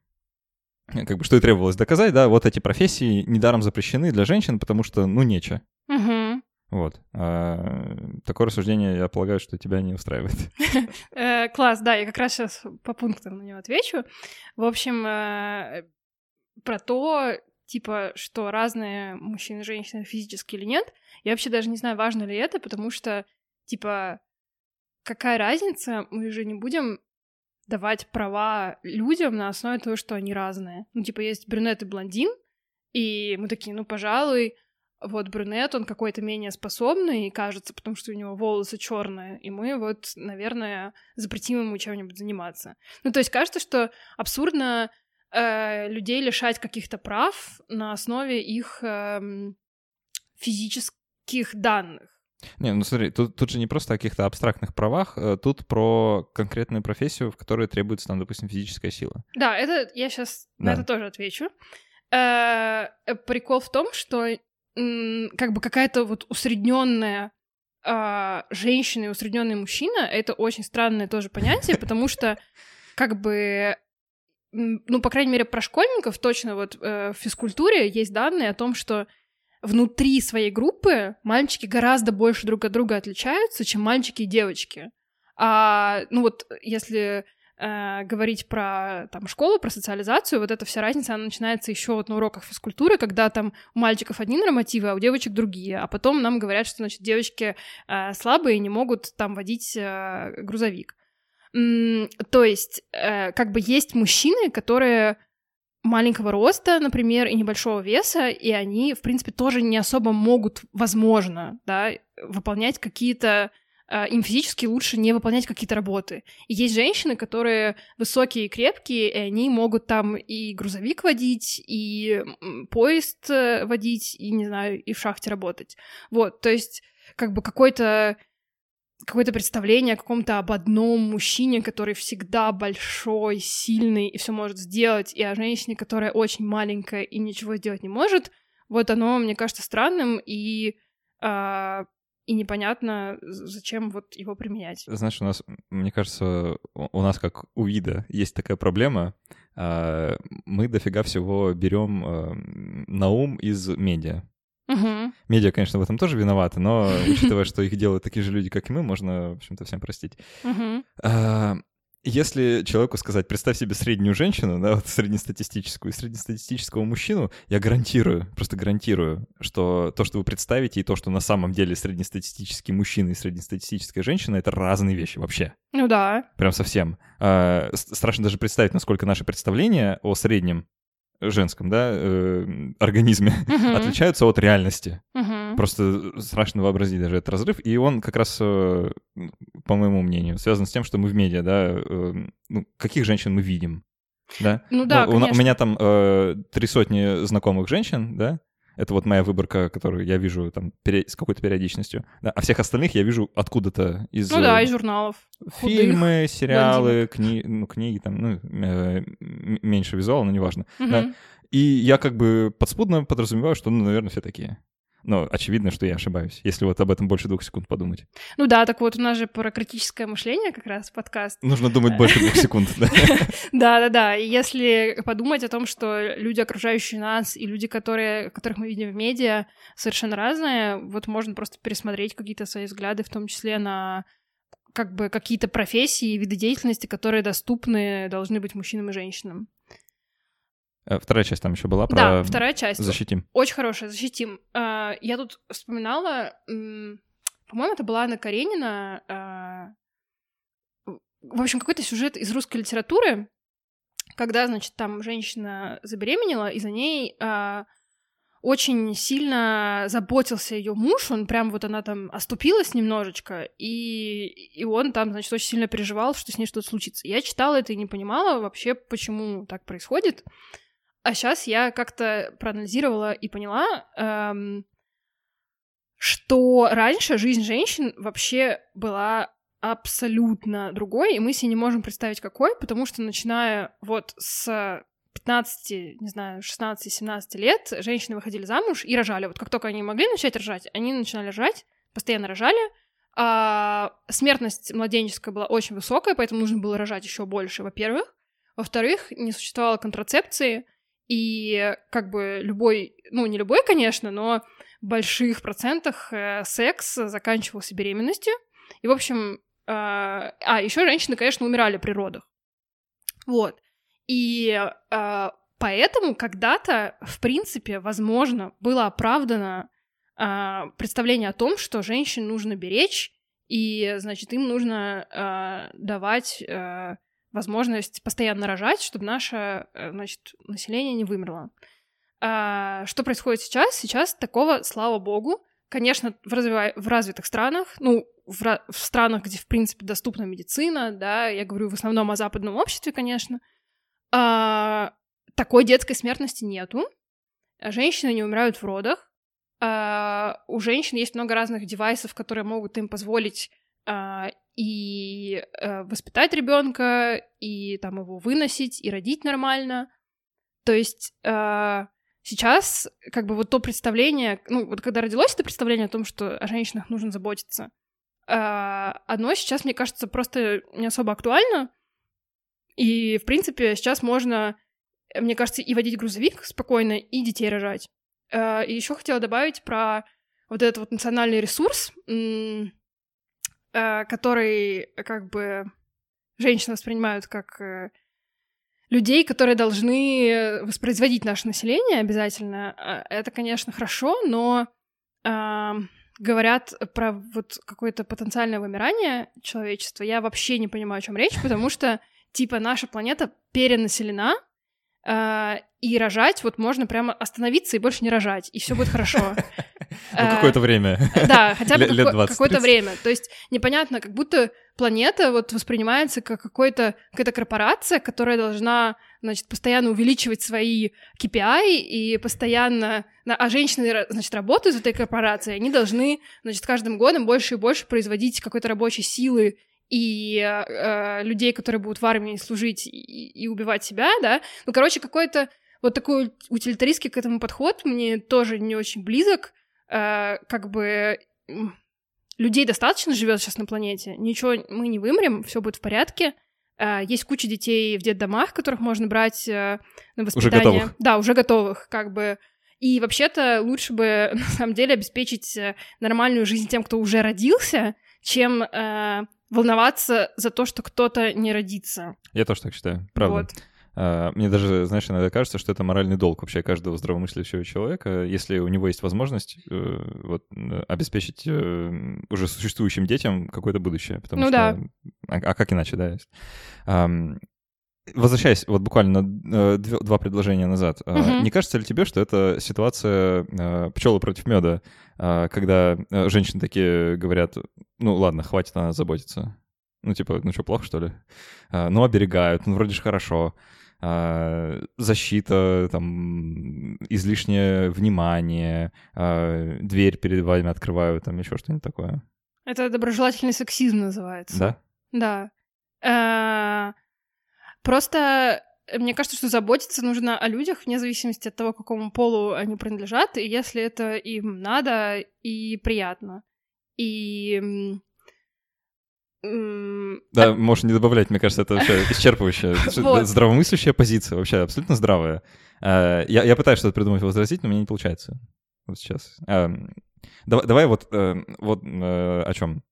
как бы что и требовалось доказать, да, вот эти профессии недаром запрещены для женщин, потому что, ну, нечего. Угу. Вот. А, такое рассуждение, я полагаю, что тебя не устраивает. Э, класс, да, я как раз сейчас по пунктам на него отвечу. В общем, э, про то, типа, что разные мужчины и женщины физически или нет, я вообще даже не знаю, важно ли это, потому что, типа, какая разница, мы же не будем давать права людям на основе того, что они разные. Ну, типа, есть брюнет и блондин, и мы такие, ну, пожалуй, вот брюнет, он какой-то менее способный, кажется, потому что у него волосы черные, и мы вот, наверное, запретим ему чем-нибудь заниматься. Ну, то есть кажется, что абсурдно э, людей лишать каких-то прав на основе их э, физических данных. Не, ну смотри, тут, тут же не просто о каких-то абстрактных правах, э, тут про конкретную профессию, в которой требуется, там, допустим, физическая сила. Да, это я сейчас да. на это тоже отвечу. Э, прикол в том, что как бы какая-то вот усредненная э, женщина и усредненный мужчина это очень странное тоже понятие, потому что как бы ну, по крайней мере, про школьников точно вот э, в физкультуре есть данные о том, что внутри своей группы мальчики гораздо больше друг от друга отличаются, чем мальчики и девочки. А, ну вот, если э, говорить про там школу, про социализацию, вот эта вся разница, она начинается еще вот на уроках физкультуры, когда там у мальчиков одни нормативы, а у девочек другие, а потом нам говорят, что, значит, девочки э, слабые не могут там водить э, грузовик. М- то есть, э, как бы есть мужчины, которые маленького роста, например, и небольшого веса, и они, в принципе, тоже не особо могут, возможно, да, выполнять какие-то э, им физически лучше не выполнять какие-то работы. И есть женщины, которые высокие и крепкие, и они могут там и грузовик водить, и поезд э, водить, и, не знаю, и в шахте работать. Вот, то есть как бы какой-то какое-то представление о каком-то об одном мужчине, который всегда большой, сильный и все может сделать, и о женщине, которая очень маленькая и ничего сделать не может, вот оно, мне кажется, странным и а, и непонятно, зачем вот его применять. Знаешь, у нас, мне кажется, у нас как у вида есть такая проблема. А, мы дофига всего берем а, на ум из медиа. Угу. Медиа, конечно, в этом тоже виноваты, но учитывая, что их делают такие же люди, как и мы, можно, в общем-то, всем простить. Угу. А, если человеку сказать, представь себе среднюю женщину, да, вот среднестатистическую, и среднестатистического мужчину, я гарантирую, просто гарантирую, что то, что вы представите, и то, что на самом деле среднестатистический мужчина и среднестатистическая женщина, это разные вещи вообще. Ну да. Прям совсем. А, страшно даже представить, насколько наше представление о среднем женском, да, э, организме uh-huh. отличаются от реальности. Uh-huh. Просто страшно вообразить даже этот разрыв. И он как раз, э, по моему мнению, связан с тем, что мы в медиа, да, э, ну, каких женщин мы видим. Да? Ну да, ну, у, у меня там э, три сотни знакомых женщин, да, это вот моя выборка, которую я вижу там с какой-то периодичностью. Да, а всех остальных я вижу откуда-то из... Ну да, из журналов. Фильмы, худых, сериалы, кни... ну, книги, там, ну, э, меньше визуала, но неважно. Угу. Да. И я как бы подспудно подразумеваю, что, ну, наверное, все такие. Но очевидно, что я ошибаюсь, если вот об этом больше двух секунд подумать. Ну да, так вот у нас же про критическое мышление как раз подкаст. Нужно думать больше двух секунд, да? Да-да-да, и если подумать о том, что люди, окружающие нас, и люди, которые, которых мы видим в медиа, совершенно разные, вот можно просто пересмотреть какие-то свои взгляды, в том числе на как бы какие-то профессии, виды деятельности, которые доступны должны быть мужчинам и женщинам. Э, вторая часть там еще была про... Да, вторая часть. Защитим. Очень хорошая, защитим. А, я тут вспоминала, по-моему, это была Анна Каренина. А, в общем, какой-то сюжет из русской литературы, когда, значит, там женщина забеременела, и за ней очень сильно заботился ее муж, он прям вот она там оступилась немножечко, и, и он там, значит, очень сильно переживал, что с ней что-то случится. Я читала это и не понимала вообще, почему так происходит. А сейчас я как-то проанализировала и поняла, эм, что раньше жизнь женщин вообще была абсолютно другой, и мы себе не можем представить какой, потому что начиная вот с 15, не знаю, 16-17 лет женщины выходили замуж и рожали. Вот как только они могли начать рожать, они начинали рожать, постоянно рожали. А смертность младенческая была очень высокая, поэтому нужно было рожать еще больше, во-первых. Во-вторых, не существовало контрацепции, и как бы любой, ну не любой, конечно, но в больших процентах э, секс заканчивался беременностью. И, в общем, э, а, еще женщины, конечно, умирали при родах. Вот. И э, поэтому когда-то, в принципе, возможно, было оправдано э, представление о том, что женщин нужно беречь, и, значит, им нужно э, давать возможность постоянно рожать, чтобы наше, э, значит, население не вымерло. А, что происходит сейчас? Сейчас такого, слава богу, конечно, в, развива... в развитых странах, ну, в, ra... в странах, где, в принципе, доступна медицина, да, я говорю в основном о западном обществе, конечно, а, такой детской смертности нету. Женщины не умирают в родах. А, у женщин есть много разных девайсов, которые могут им позволить и а, воспитать ребенка, и там его выносить, и родить нормально. То есть а, сейчас как бы вот то представление, ну вот когда родилось это представление о том, что о женщинах нужно заботиться, а, оно сейчас, мне кажется, просто не особо актуально. И, в принципе, сейчас можно, мне кажется, и водить грузовик спокойно, и детей рожать. А, и еще хотела добавить про вот этот вот национальный ресурс, а, который как бы женщины воспринимают как э, людей, которые должны воспроизводить наше население обязательно. А, это, конечно, хорошо, но э, говорят про вот какое-то потенциальное вымирание человечества, я вообще не понимаю, о чем речь, потому что, типа, наша планета перенаселена, э, и рожать вот можно прямо остановиться и больше не рожать, и все будет хорошо. Ну, какое-то время. Да, хотя бы какое-то время. То есть непонятно, как будто планета вот воспринимается как какой-то, какая-то корпорация, которая должна, значит, постоянно увеличивать свои KPI и постоянно... А женщины, значит, работают в этой корпорации, они должны, значит, каждым годом больше и больше производить какой-то рабочей силы и э, людей, которые будут в армии служить и, и убивать себя, да. Ну, короче, какой-то вот такой утилитаристский к этому подход мне тоже не очень близок. Э, как бы людей достаточно живет сейчас на планете, ничего, мы не вымрем, все будет в порядке. Uh, есть куча детей в детдомах, которых можно брать uh, на воспитание. Уже готовых. Да, уже готовых, как бы. И вообще-то лучше бы, на самом деле, обеспечить э, нормальную жизнь тем, кто уже родился, чем uh, волноваться за то, что кто-то не родится. Я тоже так считаю, правда. Вот. А, мне даже, знаешь, иногда кажется, что это моральный долг вообще каждого здравомыслящего человека, если у него есть возможность э, вот, обеспечить э, уже существующим детям какое-то будущее. Потому ну что... да. А, а как иначе, да? Возвращаясь вот буквально э, два предложения назад, угу. не кажется ли тебе, что это ситуация пчелы против меда, когда женщины такие говорят, ну ладно, хватит о нас заботиться, ну типа, ну что, плохо что ли? Ну оберегают, ну вроде же хорошо. А, защита, там, излишнее внимание, а, дверь перед вами открываю, там еще что-нибудь такое. Это доброжелательный сексизм называется. Да? Да. А, просто мне кажется, что заботиться нужно о людях вне зависимости от того, какому полу они принадлежат, и если это им надо и приятно. И да, можешь не добавлять, мне кажется, это вообще исчерпывающая, здравомыслящая позиция, вообще абсолютно здравая. А, я, я пытаюсь что-то придумать возразить, но мне не получается. Вот сейчас. Давай, давай вот, э, вот э, о чем.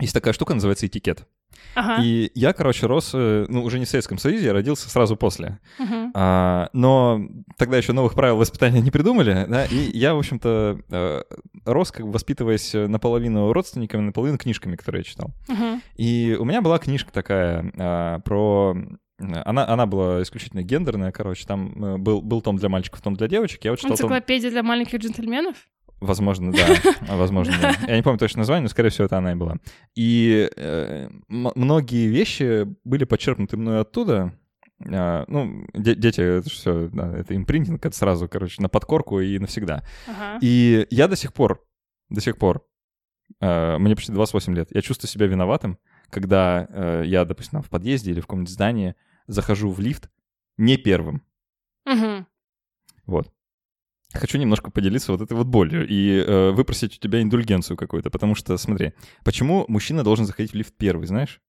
Есть такая штука, называется этикет. Ага. И я, короче, рос, э, ну, уже не в Советском Союзе, я родился сразу после. Угу. А, но тогда еще новых правил воспитания не придумали, да, и я, в общем-то, э, рос, как бы воспитываясь наполовину родственниками, наполовину книжками, которые я читал. Угу. И у меня была книжка такая а, про она, она была исключительно гендерная, короче, там был, был том для мальчиков, том для девочек. Я вот читал Энциклопедия том... для маленьких джентльменов? Возможно, да. Возможно, да. Я не помню точно название, но, скорее всего, это она и была. И э, многие вещи были подчеркнуты мной оттуда. Э, ну, де- дети, это все, да, это импринтинг, это сразу, короче, на подкорку и навсегда. Ага. И я до сих пор, до сих пор, э, мне почти 28 лет, я чувствую себя виноватым, когда э, я, допустим, в подъезде или в каком-нибудь здании захожу в лифт не первым. Угу. Вот. Хочу немножко поделиться вот этой вот болью и э, выпросить у тебя индульгенцию какую-то, потому что, смотри, почему мужчина должен заходить в лифт первый, знаешь?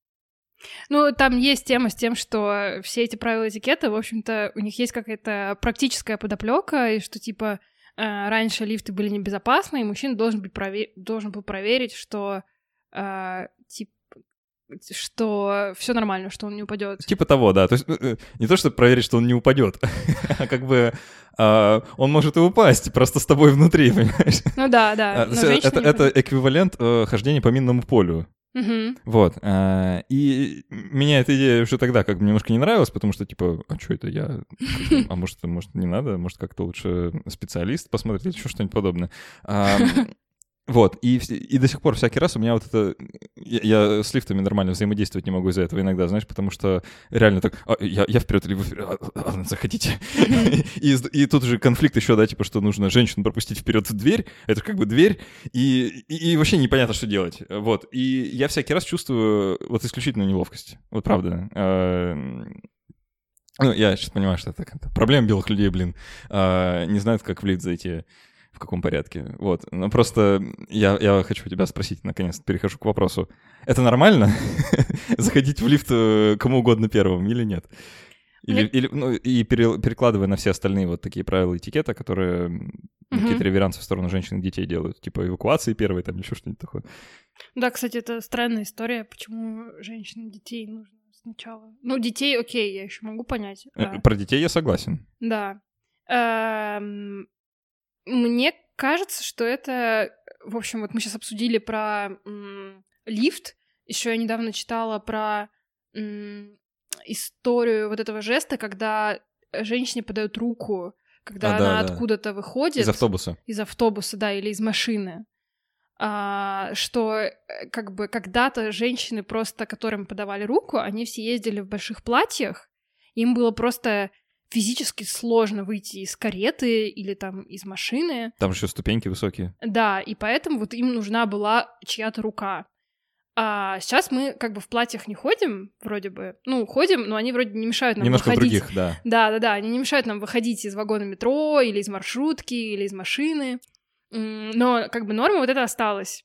Ну, там есть тема с тем, что все эти правила этикета, в общем-то, у них есть какая-то практическая подоплека, и что, типа, э, раньше лифты были небезопасны, и мужчина должен, быть провер... должен был проверить, что, э, типа, что все нормально, что он не упадет. Типа того, да. То есть э, э, не то, чтобы проверить, что он не упадет, а как бы а, он может и упасть, просто с тобой внутри, понимаешь? Ну да, да. А, это, это эквивалент э, хождения по минному полю. Мгм. Вот. а, И меня эта идея уже тогда как бы немножко не нравилась, потому что, типа, а что это я? А может, может, не надо? Может, как-то лучше специалист посмотрит или еще что-нибудь подобное. А, Вот, и, и до сих пор всякий раз у меня вот это... Я, я с лифтами нормально взаимодействовать не могу из-за этого иногда, знаешь, потому что реально так... «А, я, я вперед или вы вперед? А, а, заходите. И, и тут же конфликт еще, да, типа, что нужно женщину пропустить вперед в дверь. Это как бы дверь, и, и, и вообще непонятно, что делать. Вот, и я всякий раз чувствую вот исключительную неловкость. Вот правда. Эм, Ну, я сейчас понимаю, что это проблема белых людей, блин. А, Не знают, как в лифт зайти в каком порядке. Вот. Но просто я, я хочу тебя спросить, наконец, перехожу к вопросу. Это нормально? Заходить в лифт э, кому угодно первым или нет? Или, Мне- или, ну, и пере- перекладывая на все остальные вот такие правила этикета, которые Мгм. какие-то реверансы в сторону женщин и детей делают, типа эвакуации первой, там, или еще что-нибудь такое. Да, кстати, это странная история, почему женщин и детей нужно сначала. Ну, детей, окей, я еще могу понять. Э, а, Про детей я согласен. Да. Эм, Мне кажется, что это... В общем, вот мы сейчас обсудили про м, лифт. Еще я недавно читала про м, историю вот этого жеста, когда женщине подают руку, когда А, она да. откуда-то выходит Из автобуса. из автобуса, да, или из машины. А, что э, как бы когда-то женщины просто, которым подавали руку, они все ездили в больших платьях, им было просто физически сложно выйти из кареты или там из машины. Там еще ступеньки высокие. Да, и поэтому вот им нужна была чья-то рука. А сейчас мы как бы в платьях не ходим, вроде бы. Ну, ходим, но они вроде не мешают нам Немножко выходить. других, да. Да, да, да, они не мешают нам выходить из вагона метро или из маршрутки или из машины. Но как бы норма вот это осталась.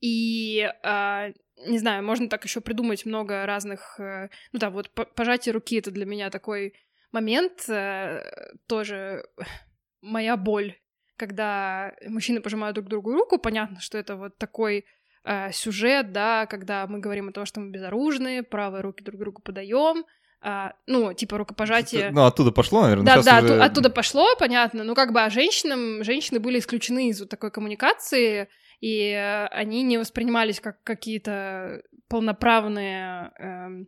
И а, не знаю, можно так еще придумать много разных. э, Ну да, вот по- пожатие руки это для меня такой момент э, тоже моя боль, когда мужчины пожимают друг другу руку. Понятно, что это вот такой э, сюжет, да, когда мы говорим о том, что мы безоружные, правые руки друг другу подаем. а, ну, типа рукопожатие. Ну, оттуда пошло, наверное. Да, да, уже- отту- оттуда пошло, понятно. Ну, как бы, а женщинам, женщины были исключены из вот такой коммуникации, и э, они не воспринимались как какие-то полноправные эм,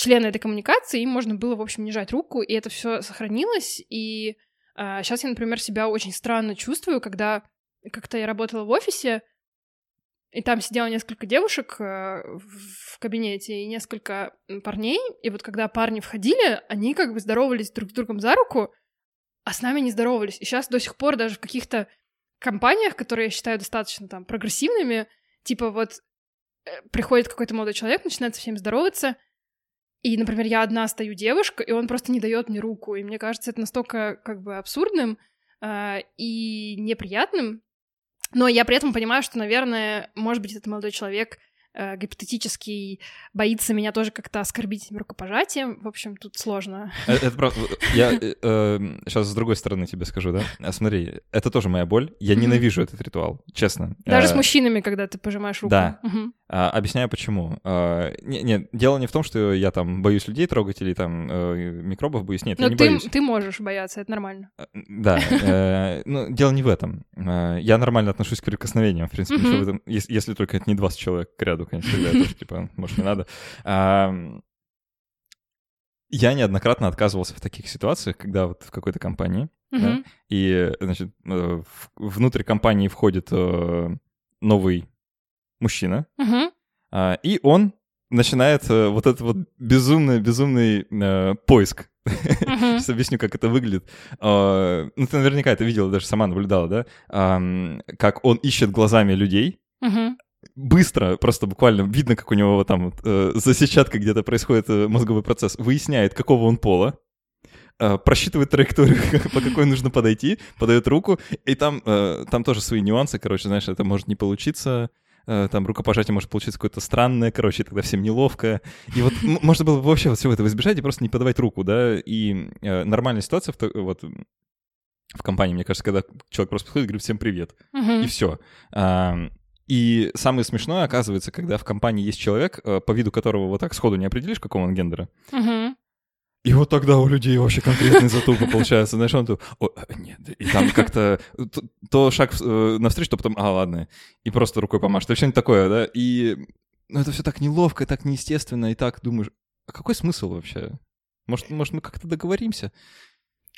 члены этой коммуникации, им можно было, в общем, не жать руку, и это все сохранилось, и сейчас я, например, себя очень странно чувствую, когда как-то я работала в офисе, и там сидело несколько девушек э, в кабинете и несколько парней. И вот когда парни входили, они как бы здоровались друг с другом за руку, а с нами не здоровались. И сейчас до сих пор даже в каких-то компаниях, которые я считаю достаточно там прогрессивными, типа вот э, приходит какой-то молодой человек, начинает со всеми здороваться, и, например, я одна стою девушка, и он просто не дает мне руку. И мне кажется, это настолько как бы абсурдным э, и неприятным. Но я при этом понимаю, что, наверное, может быть, этот молодой человек э, гипотетически боится меня тоже как-то оскорбить этим рукопожатием. В общем, тут сложно. Э, Это, правда. Я сейчас с другой стороны тебе скажу, да? А Смотри, это тоже моя боль. Я ненавижу этот ритуал, честно. Даже Э, с мужчинами, когда ты пожимаешь руку. да. А, Объясняю, почему. А, не- Нет, дело не в том, что я там боюсь людей трогать или там э, микробов боюсь. Нет, я Но не ты, боюсь. ты можешь бояться, это нормально. Э, Да, э, ну, дело не в этом. Я нормально отношусь к прикосновениям, в принципе, ничего в этом, ес- если только это не 20 человек к ряду, конечно, тогда тоже, типа, может, не надо. Я неоднократно отказывался в таких ситуациях, когда вот в какой-то компании, Мгм. и, значит, внутрь компании входит новый мужчина, Мгм. а, и он начинает э, вот этот вот безумный, безумный э, поиск Мгм. Сейчас объясню, как это выглядит. А, Ну, ты наверняка это видела, даже сама наблюдала, да? Как он ищет глазами людей, быстро, просто буквально видно, как у него там э, за сетчаткой где-то происходит э, мозговой процесс, выясняет, какого он пола, э, просчитывает траекторию, по какой нужно подойти, подает руку, и там, э, там тоже свои нюансы, короче, знаешь, это может не получиться, там рукопожатие может получиться какое-то странное, короче, тогда всем неловко. И вот можно было бы вообще вот всего этого избежать и просто не подавать руку, да, и э, нормальная ситуация в, вот, в компании, мне кажется, когда человек просто подходит и говорит «всем привет», Мгм. и все. И самое смешное, оказывается, когда в компании есть человек, э, по виду которого вот так сходу не определишь, какого он гендера, Мгм. И вот тогда у людей вообще конкретный затупы получается. Знаешь, он «О, э, нет, и там как-то то, шаг э, навстречу, то потом, а, ладно, и просто рукой помашет, или что-нибудь такое, да, и ну это все так неловко, так неестественно, и так думаешь, а какой смысл вообще? Может, может мы как-то договоримся?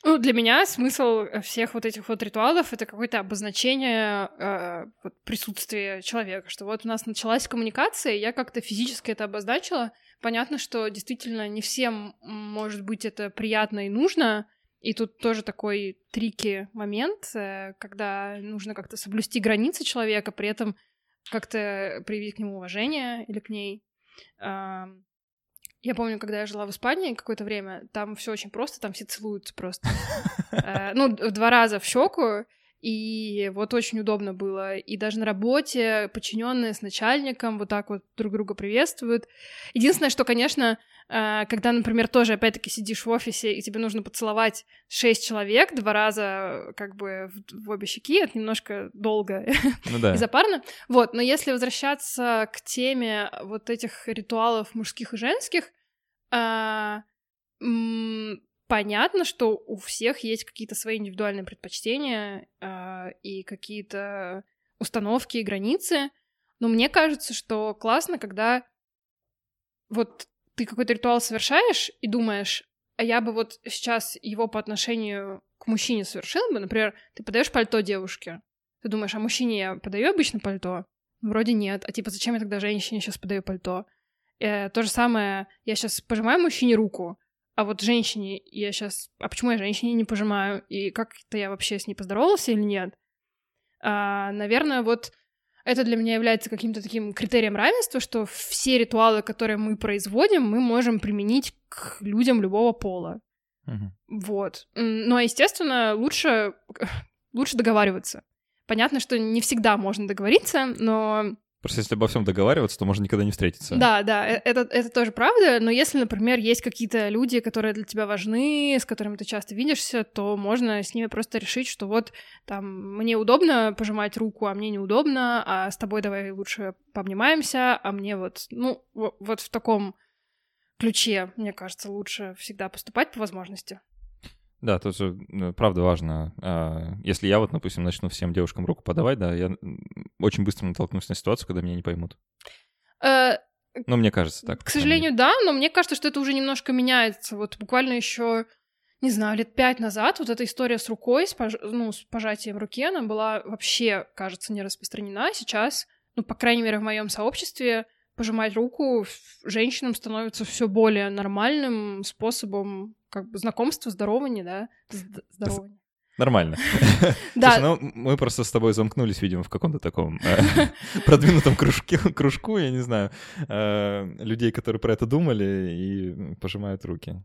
Ну, для меня смысл всех вот этих вот ритуалов — это какое-то обозначение э, присутствия человека, что вот у нас началась коммуникация, я как-то физически это обозначила. Понятно, что действительно не всем, может быть, это приятно и нужно, и тут тоже такой трики момент, э, когда нужно как-то соблюсти границы человека, при этом как-то проявить к нему уважение или к ней. Я помню, когда я жила в Испании какое-то время, там все очень просто, там все целуются просто. Э, ну, два раза в щеку, и вот очень удобно было. И даже на работе подчиненные с начальником вот так вот друг друга приветствуют. Единственное, что, конечно, э, когда, например, тоже опять-таки сидишь в офисе, и тебе нужно поцеловать шесть человек два раза как бы в, в обе щеки, это немножко долго ну, да. и запарно. Вот, но если возвращаться к теме вот этих ритуалов мужских и женских, э, понятно, что у всех есть какие-то свои индивидуальные предпочтения э, и какие-то установки и границы, но мне кажется, что классно, когда вот ты какой-то ритуал совершаешь и думаешь, а я бы вот сейчас его по отношению к мужчине совершил бы, например, ты подаешь пальто девушке, ты думаешь, а мужчине я подаю обычно пальто? Вроде нет. А типа, зачем я тогда женщине сейчас подаю пальто? Э, то же самое, я сейчас пожимаю мужчине руку, а вот женщине я сейчас... А почему я женщине не пожимаю? И как-то я вообще с ней поздоровался или нет? А, наверное, вот это для меня является каким-то таким критерием равенства, что все ритуалы, которые мы производим, мы можем применить к людям любого пола. Угу. Вот. Но, естественно, лучше, лучше договариваться. Понятно, что не всегда можно договориться, но Просто если обо всем договариваться, то можно никогда не встретиться. Да, да, э, это, это тоже правда, но если, например, есть какие-то люди, которые для тебя важны, с которыми ты часто видишься, то можно с ними просто решить, что вот там мне удобно пожимать руку, а мне неудобно, а с тобой давай лучше пообнимаемся, а мне вот, ну, вот в таком ключе, мне кажется, лучше всегда поступать по возможности. Да, тут же ну, правда важно. А, если я вот, допустим, начну всем девушкам руку подавать, да, я очень быстро натолкнусь на ситуацию, когда меня не поймут. Э, ну, мне кажется так. К сожалению, да, но мне кажется, что это уже немножко меняется. Вот буквально еще, не знаю, лет пять назад вот эта история с рукой, с, пож... ну, с пожатием руки, она была вообще, кажется, не распространена. Сейчас, ну, по крайней мере, в моем сообществе пожимать руку женщинам становится все более нормальным способом как бы знакомства, здорования, да, здорования. Нормально. Да. Слушай, ну мы просто с тобой замкнулись, видимо, в каком-то таком э, продвинутом кружке, кружку, я не знаю, э, людей, которые про это думали и пожимают руки.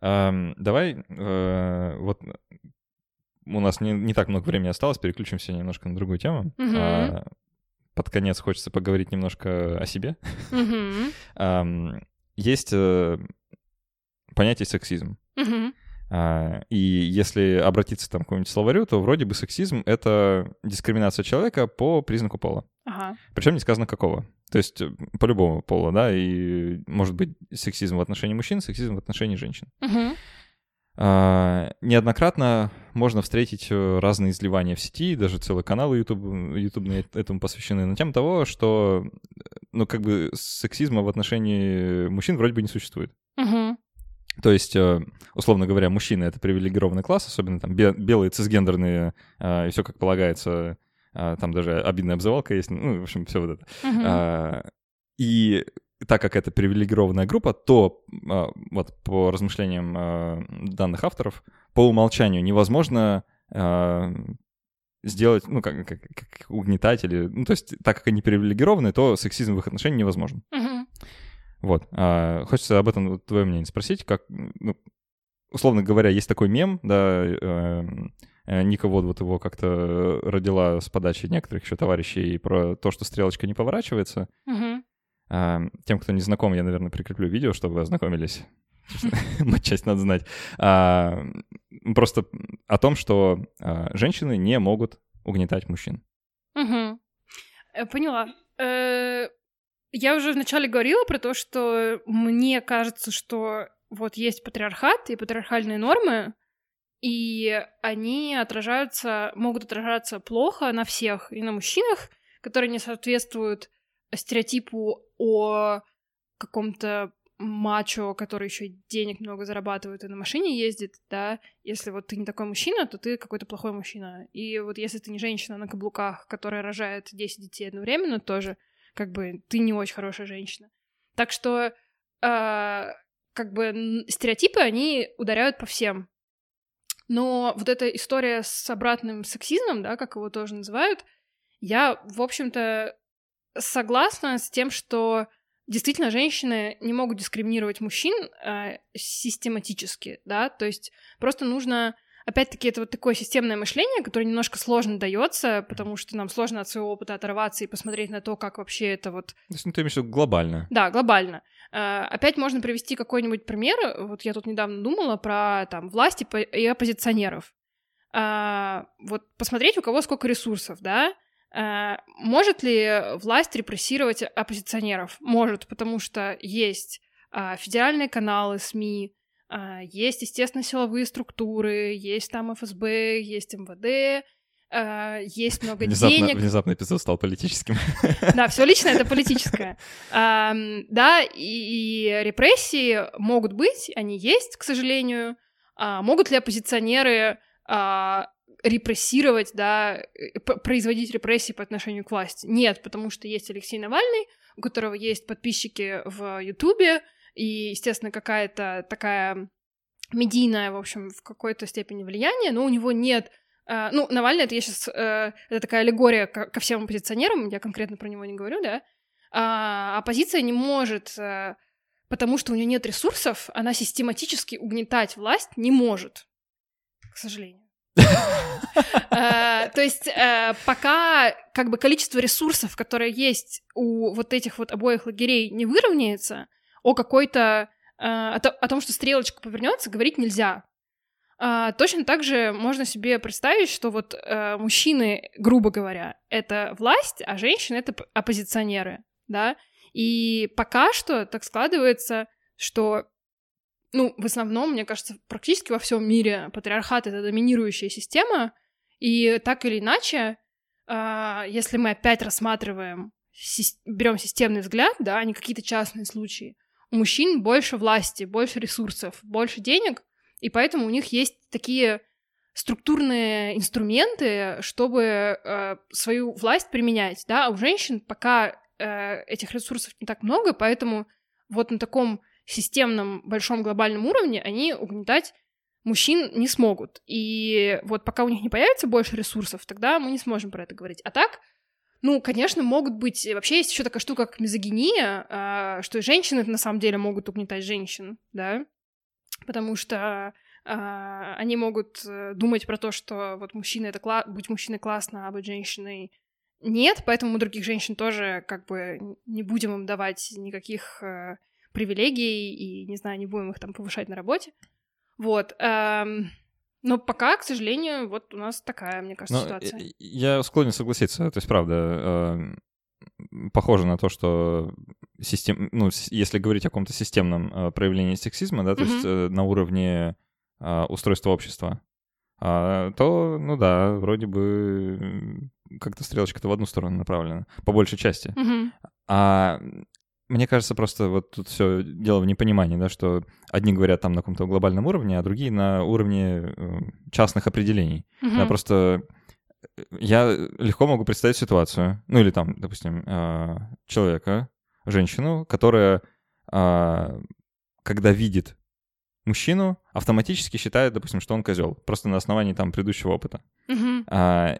Э, давай, вот у нас не, не так много времени осталось, переключимся немножко на другую тему. Угу. А, под конец хочется поговорить немножко о себе. Есть э, понятие сексизм. Угу. И если обратиться там к какому-нибудь словарю, то вроде бы сексизм — это дискриминация человека по признаку пола. Ага. Причем не сказано какого. То есть э, по любому полу, да, и может быть сексизм в отношении мужчин, сексизм в отношении женщин. Угу. А, неоднократно можно встретить э, разные изливания в сети, даже целые каналы YouTube, YouTube этому посвящены, на тему того, что, ну, как бы сексизма в отношении мужчин вроде бы не существует. Угу. То есть, э, условно говоря, мужчины — это привилегированный класс, особенно там белые цисгендерные, э, и все как полагается, там даже обидная обзывалка есть, ну, в общем, все вот это. Угу. И так как это привилегированная группа, то а, вот по размышлениям а, данных авторов, по умолчанию невозможно а, сделать, ну, как, как, как угнетать или... Ну, то есть, так как они привилегированы, то сексизм в их отношениях невозможен. Uh-huh. Вот. А, хочется об этом твое мнение спросить, как, ну, условно говоря, есть такой мем, да, э, э, Ника вот, вот его как-то родила с подачи некоторых еще товарищей про то, что стрелочка не поворачивается. Uh-huh. Тем, кто не знаком, я, наверное, прикреплю видео, чтобы вы ознакомились. Часть надо знать. Просто о том, что а, женщины не могут угнетать мужчин. Угу. Поняла. Э, я уже вначале говорила про то, что мне кажется, что вот есть патриархат и патриархальные нормы, и они отражаются, могут отражаться плохо на всех, и на мужчинах, которые не соответствуют стереотипу о каком-то мачо, который еще денег много зарабатывает и на машине ездит, да, если вот ты не такой мужчина, то ты какой-то плохой мужчина. И вот если ты не женщина на каблуках, которая рожает 10 детей одновременно, тоже как бы ты не очень хорошая женщина. Так что э, как бы стереотипы, они ударяют по всем. Но вот эта история с обратным сексизмом, да, как его тоже называют, я, в общем-то, согласна с тем, что действительно женщины не могут дискриминировать мужчин э, систематически, да, то есть просто нужно опять-таки, это вот такое системное мышление, которое немножко сложно дается, потому что нам сложно от своего опыта оторваться и посмотреть на то, как вообще это вот... То есть, ну, ты имеешь в виду глобально? Да, глобально. Uh, опять можно привести какой-нибудь пример. Вот я тут недавно думала про там власти и оппозиционеров. Uh, вот посмотреть, у кого сколько ресурсов, да? Uh, может ли власть репрессировать оппозиционеров? Может, потому что есть федеральные каналы, СМИ, а, есть, естественно, силовые структуры, есть там ФСБ, есть МВД, а, есть много внезапно, денег. Внезапно эпизод стал политическим. Да, все личное это политическое. Да, и репрессии могут быть, они есть, к сожалению. А, могут ли оппозиционеры репрессировать, да, э, производить репрессии по отношению к власти? Нет, потому что есть Алексей Навальный, у которого есть подписчики в Ютубе, и, естественно, какая-то такая медийная, в общем, в какой-то степени влияние, но у него нет Uh, ну, Навальный, это я сейчас, uh, это такая аллегория ко, ко всем оппозиционерам, я конкретно про него не говорю, да, uh, оппозиция не может, э, потому что у нее нет ресурсов, она систематически угнетать власть не может, к сожалению. То есть пока как бы количество ресурсов, которые есть у вот этих вот обоих лагерей, не выровняется, о какой-то... Э, о, том, что стрелочка повернется, говорить нельзя. А, точно так же можно себе представить, что вот э, мужчины, грубо говоря, это власть, а женщины это оппозиционеры, да. И пока что так складывается, что ну, в основном, мне кажется, практически во всем мире патриархат это доминирующая система, и так или иначе, э, если мы опять рассматриваем, берем системный взгляд, да, а не какие-то частные случаи, у мужчин больше власти, больше ресурсов, больше денег, и поэтому у них есть такие структурные инструменты, чтобы э, свою власть применять, да, а у женщин пока э, этих ресурсов не так много, поэтому вот на таком системном большом глобальном уровне они угнетать мужчин не смогут. И вот пока у них не появится больше ресурсов, тогда мы не сможем про это говорить. А так, ну, конечно, могут быть... Вообще есть еще такая штука, как мизогиния, а, что женщины на самом деле могут угнетать женщин, да, потому что а, они могут э, думать про то, что вот мужчина — это кла... быть мужчиной классно, а быть женщиной нет, поэтому мы других женщин тоже как бы не будем им давать никаких э, привилегий и, не знаю, не будем их там повышать на работе. Вот. Эм... Но пока, к сожалению, вот у нас такая, мне кажется, Но ситуация. Я склонен согласиться. То есть, правда, э, похоже на то, что систем, ну, если говорить о каком-то системном э, проявлении сексизма, да, то mm-hmm. есть э, на уровне устройства общества, а, то, ну да, вроде бы как-то стрелочка-то в одну сторону направлена, по большей части. Mm-hmm. А мне кажется, просто вот тут все дело в непонимании, да, что одни говорят там на каком-то глобальном уровне, а другие на уровне э, частных определений. Угу. Да, просто э, я легко могу представить ситуацию, ну или там, допустим, э, человека, женщину, которая, когда видит мужчину, автоматически считает, допустим, что он козел, просто на основании там предыдущего опыта. Угу.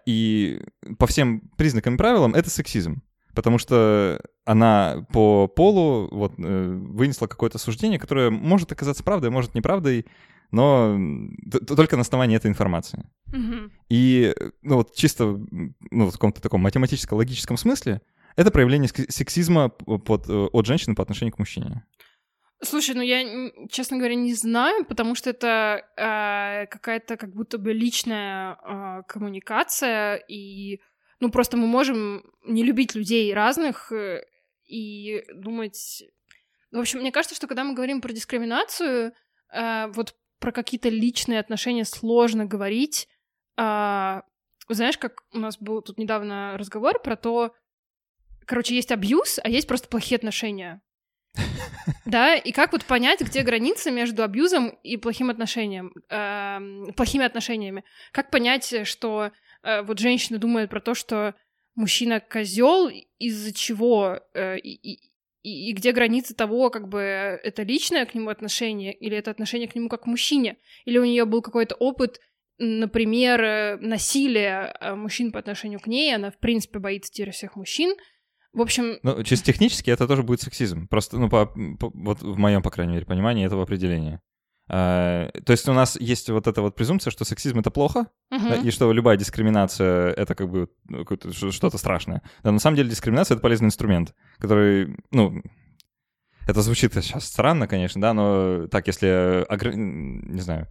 И по всем признакам и правилам это сексизм потому что она по полу вот, э, вынесла какое-то суждение, которое может оказаться правдой, может неправдой, но только на основании этой информации. Mm-hmm. И ну, вот чисто ну, в каком-то таком математическо-логическом смысле это проявление сексизма под, э, от женщины по отношению к мужчине. Слушай, ну я, честно говоря, не знаю, потому что это э, какая-то как будто бы личная э, коммуникация, и ну, просто мы можем не любить людей разных э, и думать... В общем, мне кажется, что когда мы говорим про дискриминацию, э, вот про какие-то личные отношения сложно говорить. Э, знаешь, как у нас был тут недавно разговор про то, короче, есть абьюз, а есть просто плохие отношения. Да, и как вот понять, где граница между абьюзом и плохим отношением, э, плохими отношениями? Как понять, что вот женщина думает про то, что мужчина козел, из-за чего э, и, и, и где граница того, как бы это личное к нему отношение, или это отношение к нему как к мужчине, или у нее был какой-то опыт, например, э, насилия э, мужчин по отношению к ней, она в принципе боится теперь всех мужчин, в общем... Ну, чисто технически это тоже будет сексизм. Просто, ну, по, по, вот в моем, по крайней мере, понимании этого определения. А, то есть у нас есть вот эта вот презумпция, что сексизм — это плохо, uh-huh. да, и что любая дискриминация — это как бы ну, что-то страшное. Да, на самом деле дискриминация — это полезный инструмент, который, ну, это звучит сейчас странно, конечно, да, но так, если, не знаю,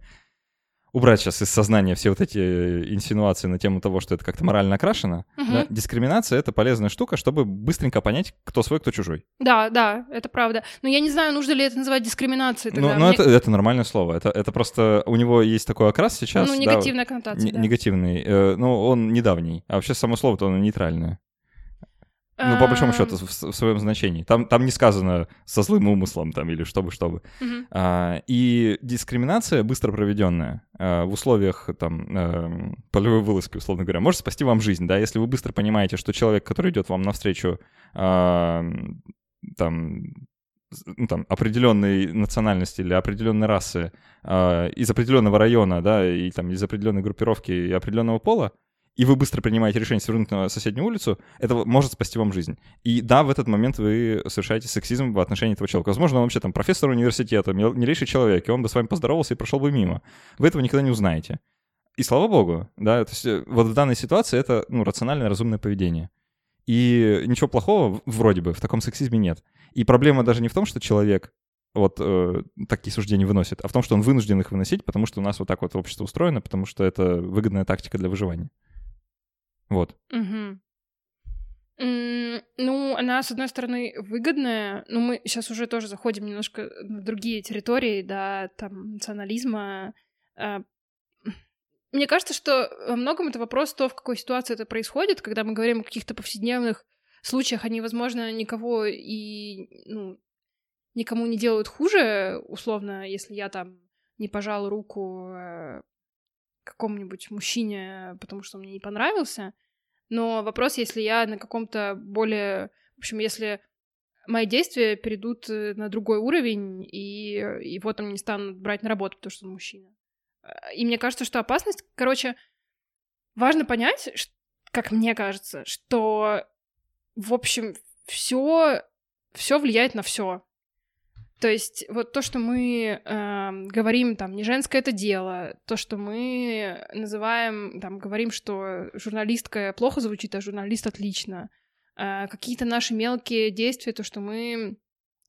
убрать сейчас из сознания все вот эти инсинуации на тему того, что это как-то морально окрашено, угу. да, дискриминация — это полезная штука, чтобы быстренько понять, кто свой, кто чужой. Да, да, это правда. Но я не знаю, нужно ли это называть дискриминацией. Тогда. Ну, ну Мне... это, это нормальное слово. Это, это просто у него есть такой окрас сейчас. Ну, негативная да, коннотация, да. Негативный. Э, ну, он недавний. А вообще само слово-то оно нейтральное. Ну, по большому счету, в, в своем значении. Там, там не сказано со злым умыслом там или чтобы, чтобы. Uh-huh. А, и дискриминация, быстро проведенная а, в условиях там а, полевой вылазки, условно говоря, может спасти вам жизнь, да, если вы быстро понимаете, что человек, который идет вам навстречу, а, там ну, там, определенной национальности или определенной расы э, из определенного района, да, и там из определенной группировки и определенного пола, и вы быстро принимаете решение свернуть на соседнюю улицу, это может спасти вам жизнь. И да, в этот момент вы совершаете сексизм в отношении этого человека. Возможно, он вообще там профессор университета, милейший человек, и он бы с вами поздоровался и прошел бы мимо. Вы этого никогда не узнаете. И слава богу, да, то есть э, вот в данной ситуации это, ну, рациональное, разумное поведение. И ничего плохого вроде бы в таком сексизме нет. И проблема даже не в том, что человек вот э, такие суждения выносит, а в том, что он вынужден их выносить, потому что у нас вот так вот общество устроено, потому что это выгодная тактика для выживания. Вот. Угу. Ну, она, с одной стороны, выгодная, но мы сейчас уже тоже заходим немножко на другие территории, да, там, национализма. А, мне кажется, что во многом это вопрос то, в какой ситуации это происходит, когда мы говорим о каких-то повседневных случаях, они, возможно, никого и, ну, никому не делают хуже, условно, если я там не пожал руку э, какому-нибудь мужчине, потому что он мне не понравился. Но вопрос, если я на каком-то более... В общем, если мои действия перейдут э, на другой уровень, и его там не станут брать на работу, потому что он мужчина. И мне кажется, что опасность... Короче, важно понять, как мне кажется, что, в общем, все все влияет на все. То есть вот то, что мы э, говорим, там, не женское это дело, то, что мы называем, там, говорим, что журналистка плохо звучит, а журналист отлично, э, какие-то наши мелкие действия, то, что мы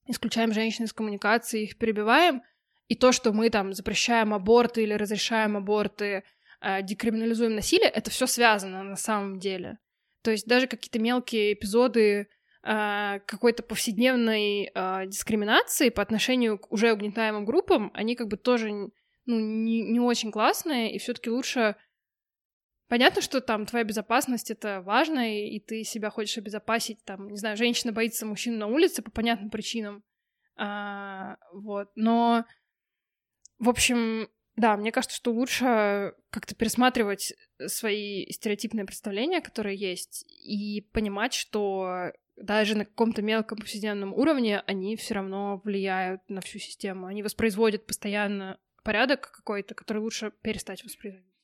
исключаем женщин из коммуникации, их перебиваем, и то, что мы там запрещаем аборты или разрешаем аборты, э, декриминализуем насилие, это все связано на самом деле. То есть даже какие-то мелкие эпизоды какой-то повседневной э, дискриминации по отношению к уже угнетаемым группам, они как бы тоже ну, не, не очень классные, и все-таки лучше Понятно, что там твоя безопасность это важно, и ты себя хочешь обезопасить, там, не знаю, женщина боится мужчин на улице по понятным причинам, а, вот, но, в общем, да, мне кажется, что лучше как-то пересматривать свои стереотипные представления, которые есть, и понимать, что даже на каком-то мелком повседневном уровне они все равно влияют на всю систему. Они воспроизводят постоянно порядок какой-то, который лучше перестать воспроизводить.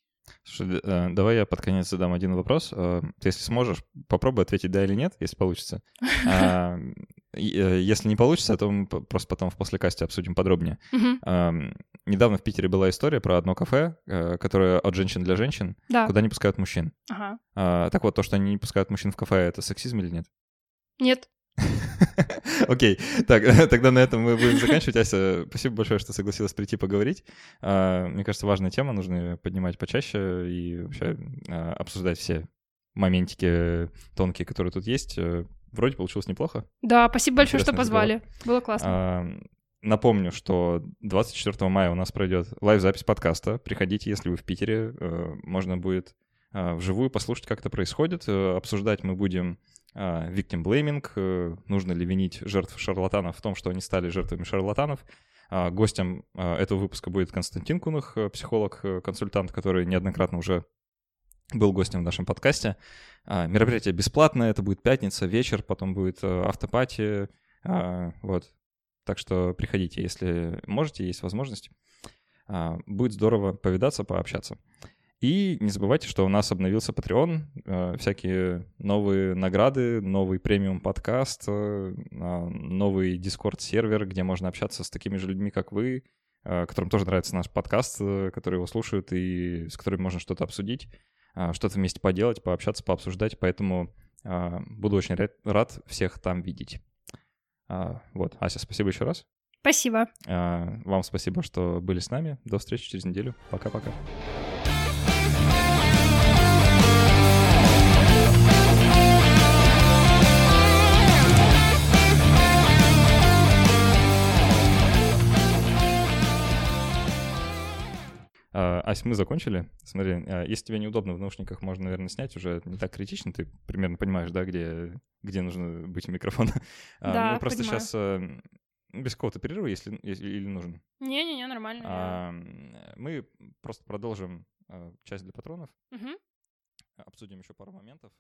Слушай, э, давай я под конец задам один вопрос. Э, ты, если сможешь, попробуй ответить да или нет, если получится. А, э, если не получится, то мы просто потом в послекасте обсудим подробнее. Недавно в Питере была история про одно кафе, которое от женщин для женщин, куда не пускают мужчин. А, так вот, то, что они не пускают мужчин в кафе, это сексизм или нет? Нет. Окей, так, тогда на этом мы будем заканчивать. Ася, спасибо большое, что согласилась прийти поговорить. А, мне кажется, важная тема, нужно поднимать почаще и вообще а, обсуждать все моментики тонкие, которые тут есть. Э, вроде получилось неплохо. Да, спасибо большое, что позвали. Разговор. Было классно. А, напомню, что 24 мая у нас пройдет лайв-запись подкаста. Приходите, если вы в Питере. Э, можно будет вживую послушать, как это происходит. Э, обсуждать мы будем victim blaming, нужно ли винить жертв шарлатанов в том, что они стали жертвами шарлатанов. Гостем этого выпуска будет Константин Кунах, психолог, консультант, который неоднократно уже был гостем в нашем подкасте. Мероприятие бесплатное, это будет пятница, вечер, потом будет автопати, вот. Так что приходите, если можете, есть возможность. Будет здорово повидаться, пообщаться. И не забывайте, что у нас обновился Patreon, э, всякие новые награды, новый премиум подкаст, э, а, новый Discord-сервер, где можно общаться с такими же людьми, как вы, э, которым тоже нравится наш подкаст, которые его слушают и с которыми можно что-то обсудить, что-то вместе поделать, пообщаться, пообсуждать. Поэтому буду очень рад всех там видеть. Вот, Ася, спасибо еще раз. Спасибо. Вам спасибо, что были с нами. До встречи через неделю. Пока-пока. Ась, мы закончили. Смотри, а, если тебе неудобно в наушниках, можно, наверное, снять уже не так критично. Ты примерно понимаешь, да, где, где нужно быть у микрофона. А, да, Мы просто понимаю. сейчас э, без какого-то перерыва, если, если или нужен. Не-не-не, нормально. А, мы просто продолжим часть для патронов. Угу. Обсудим еще пару моментов.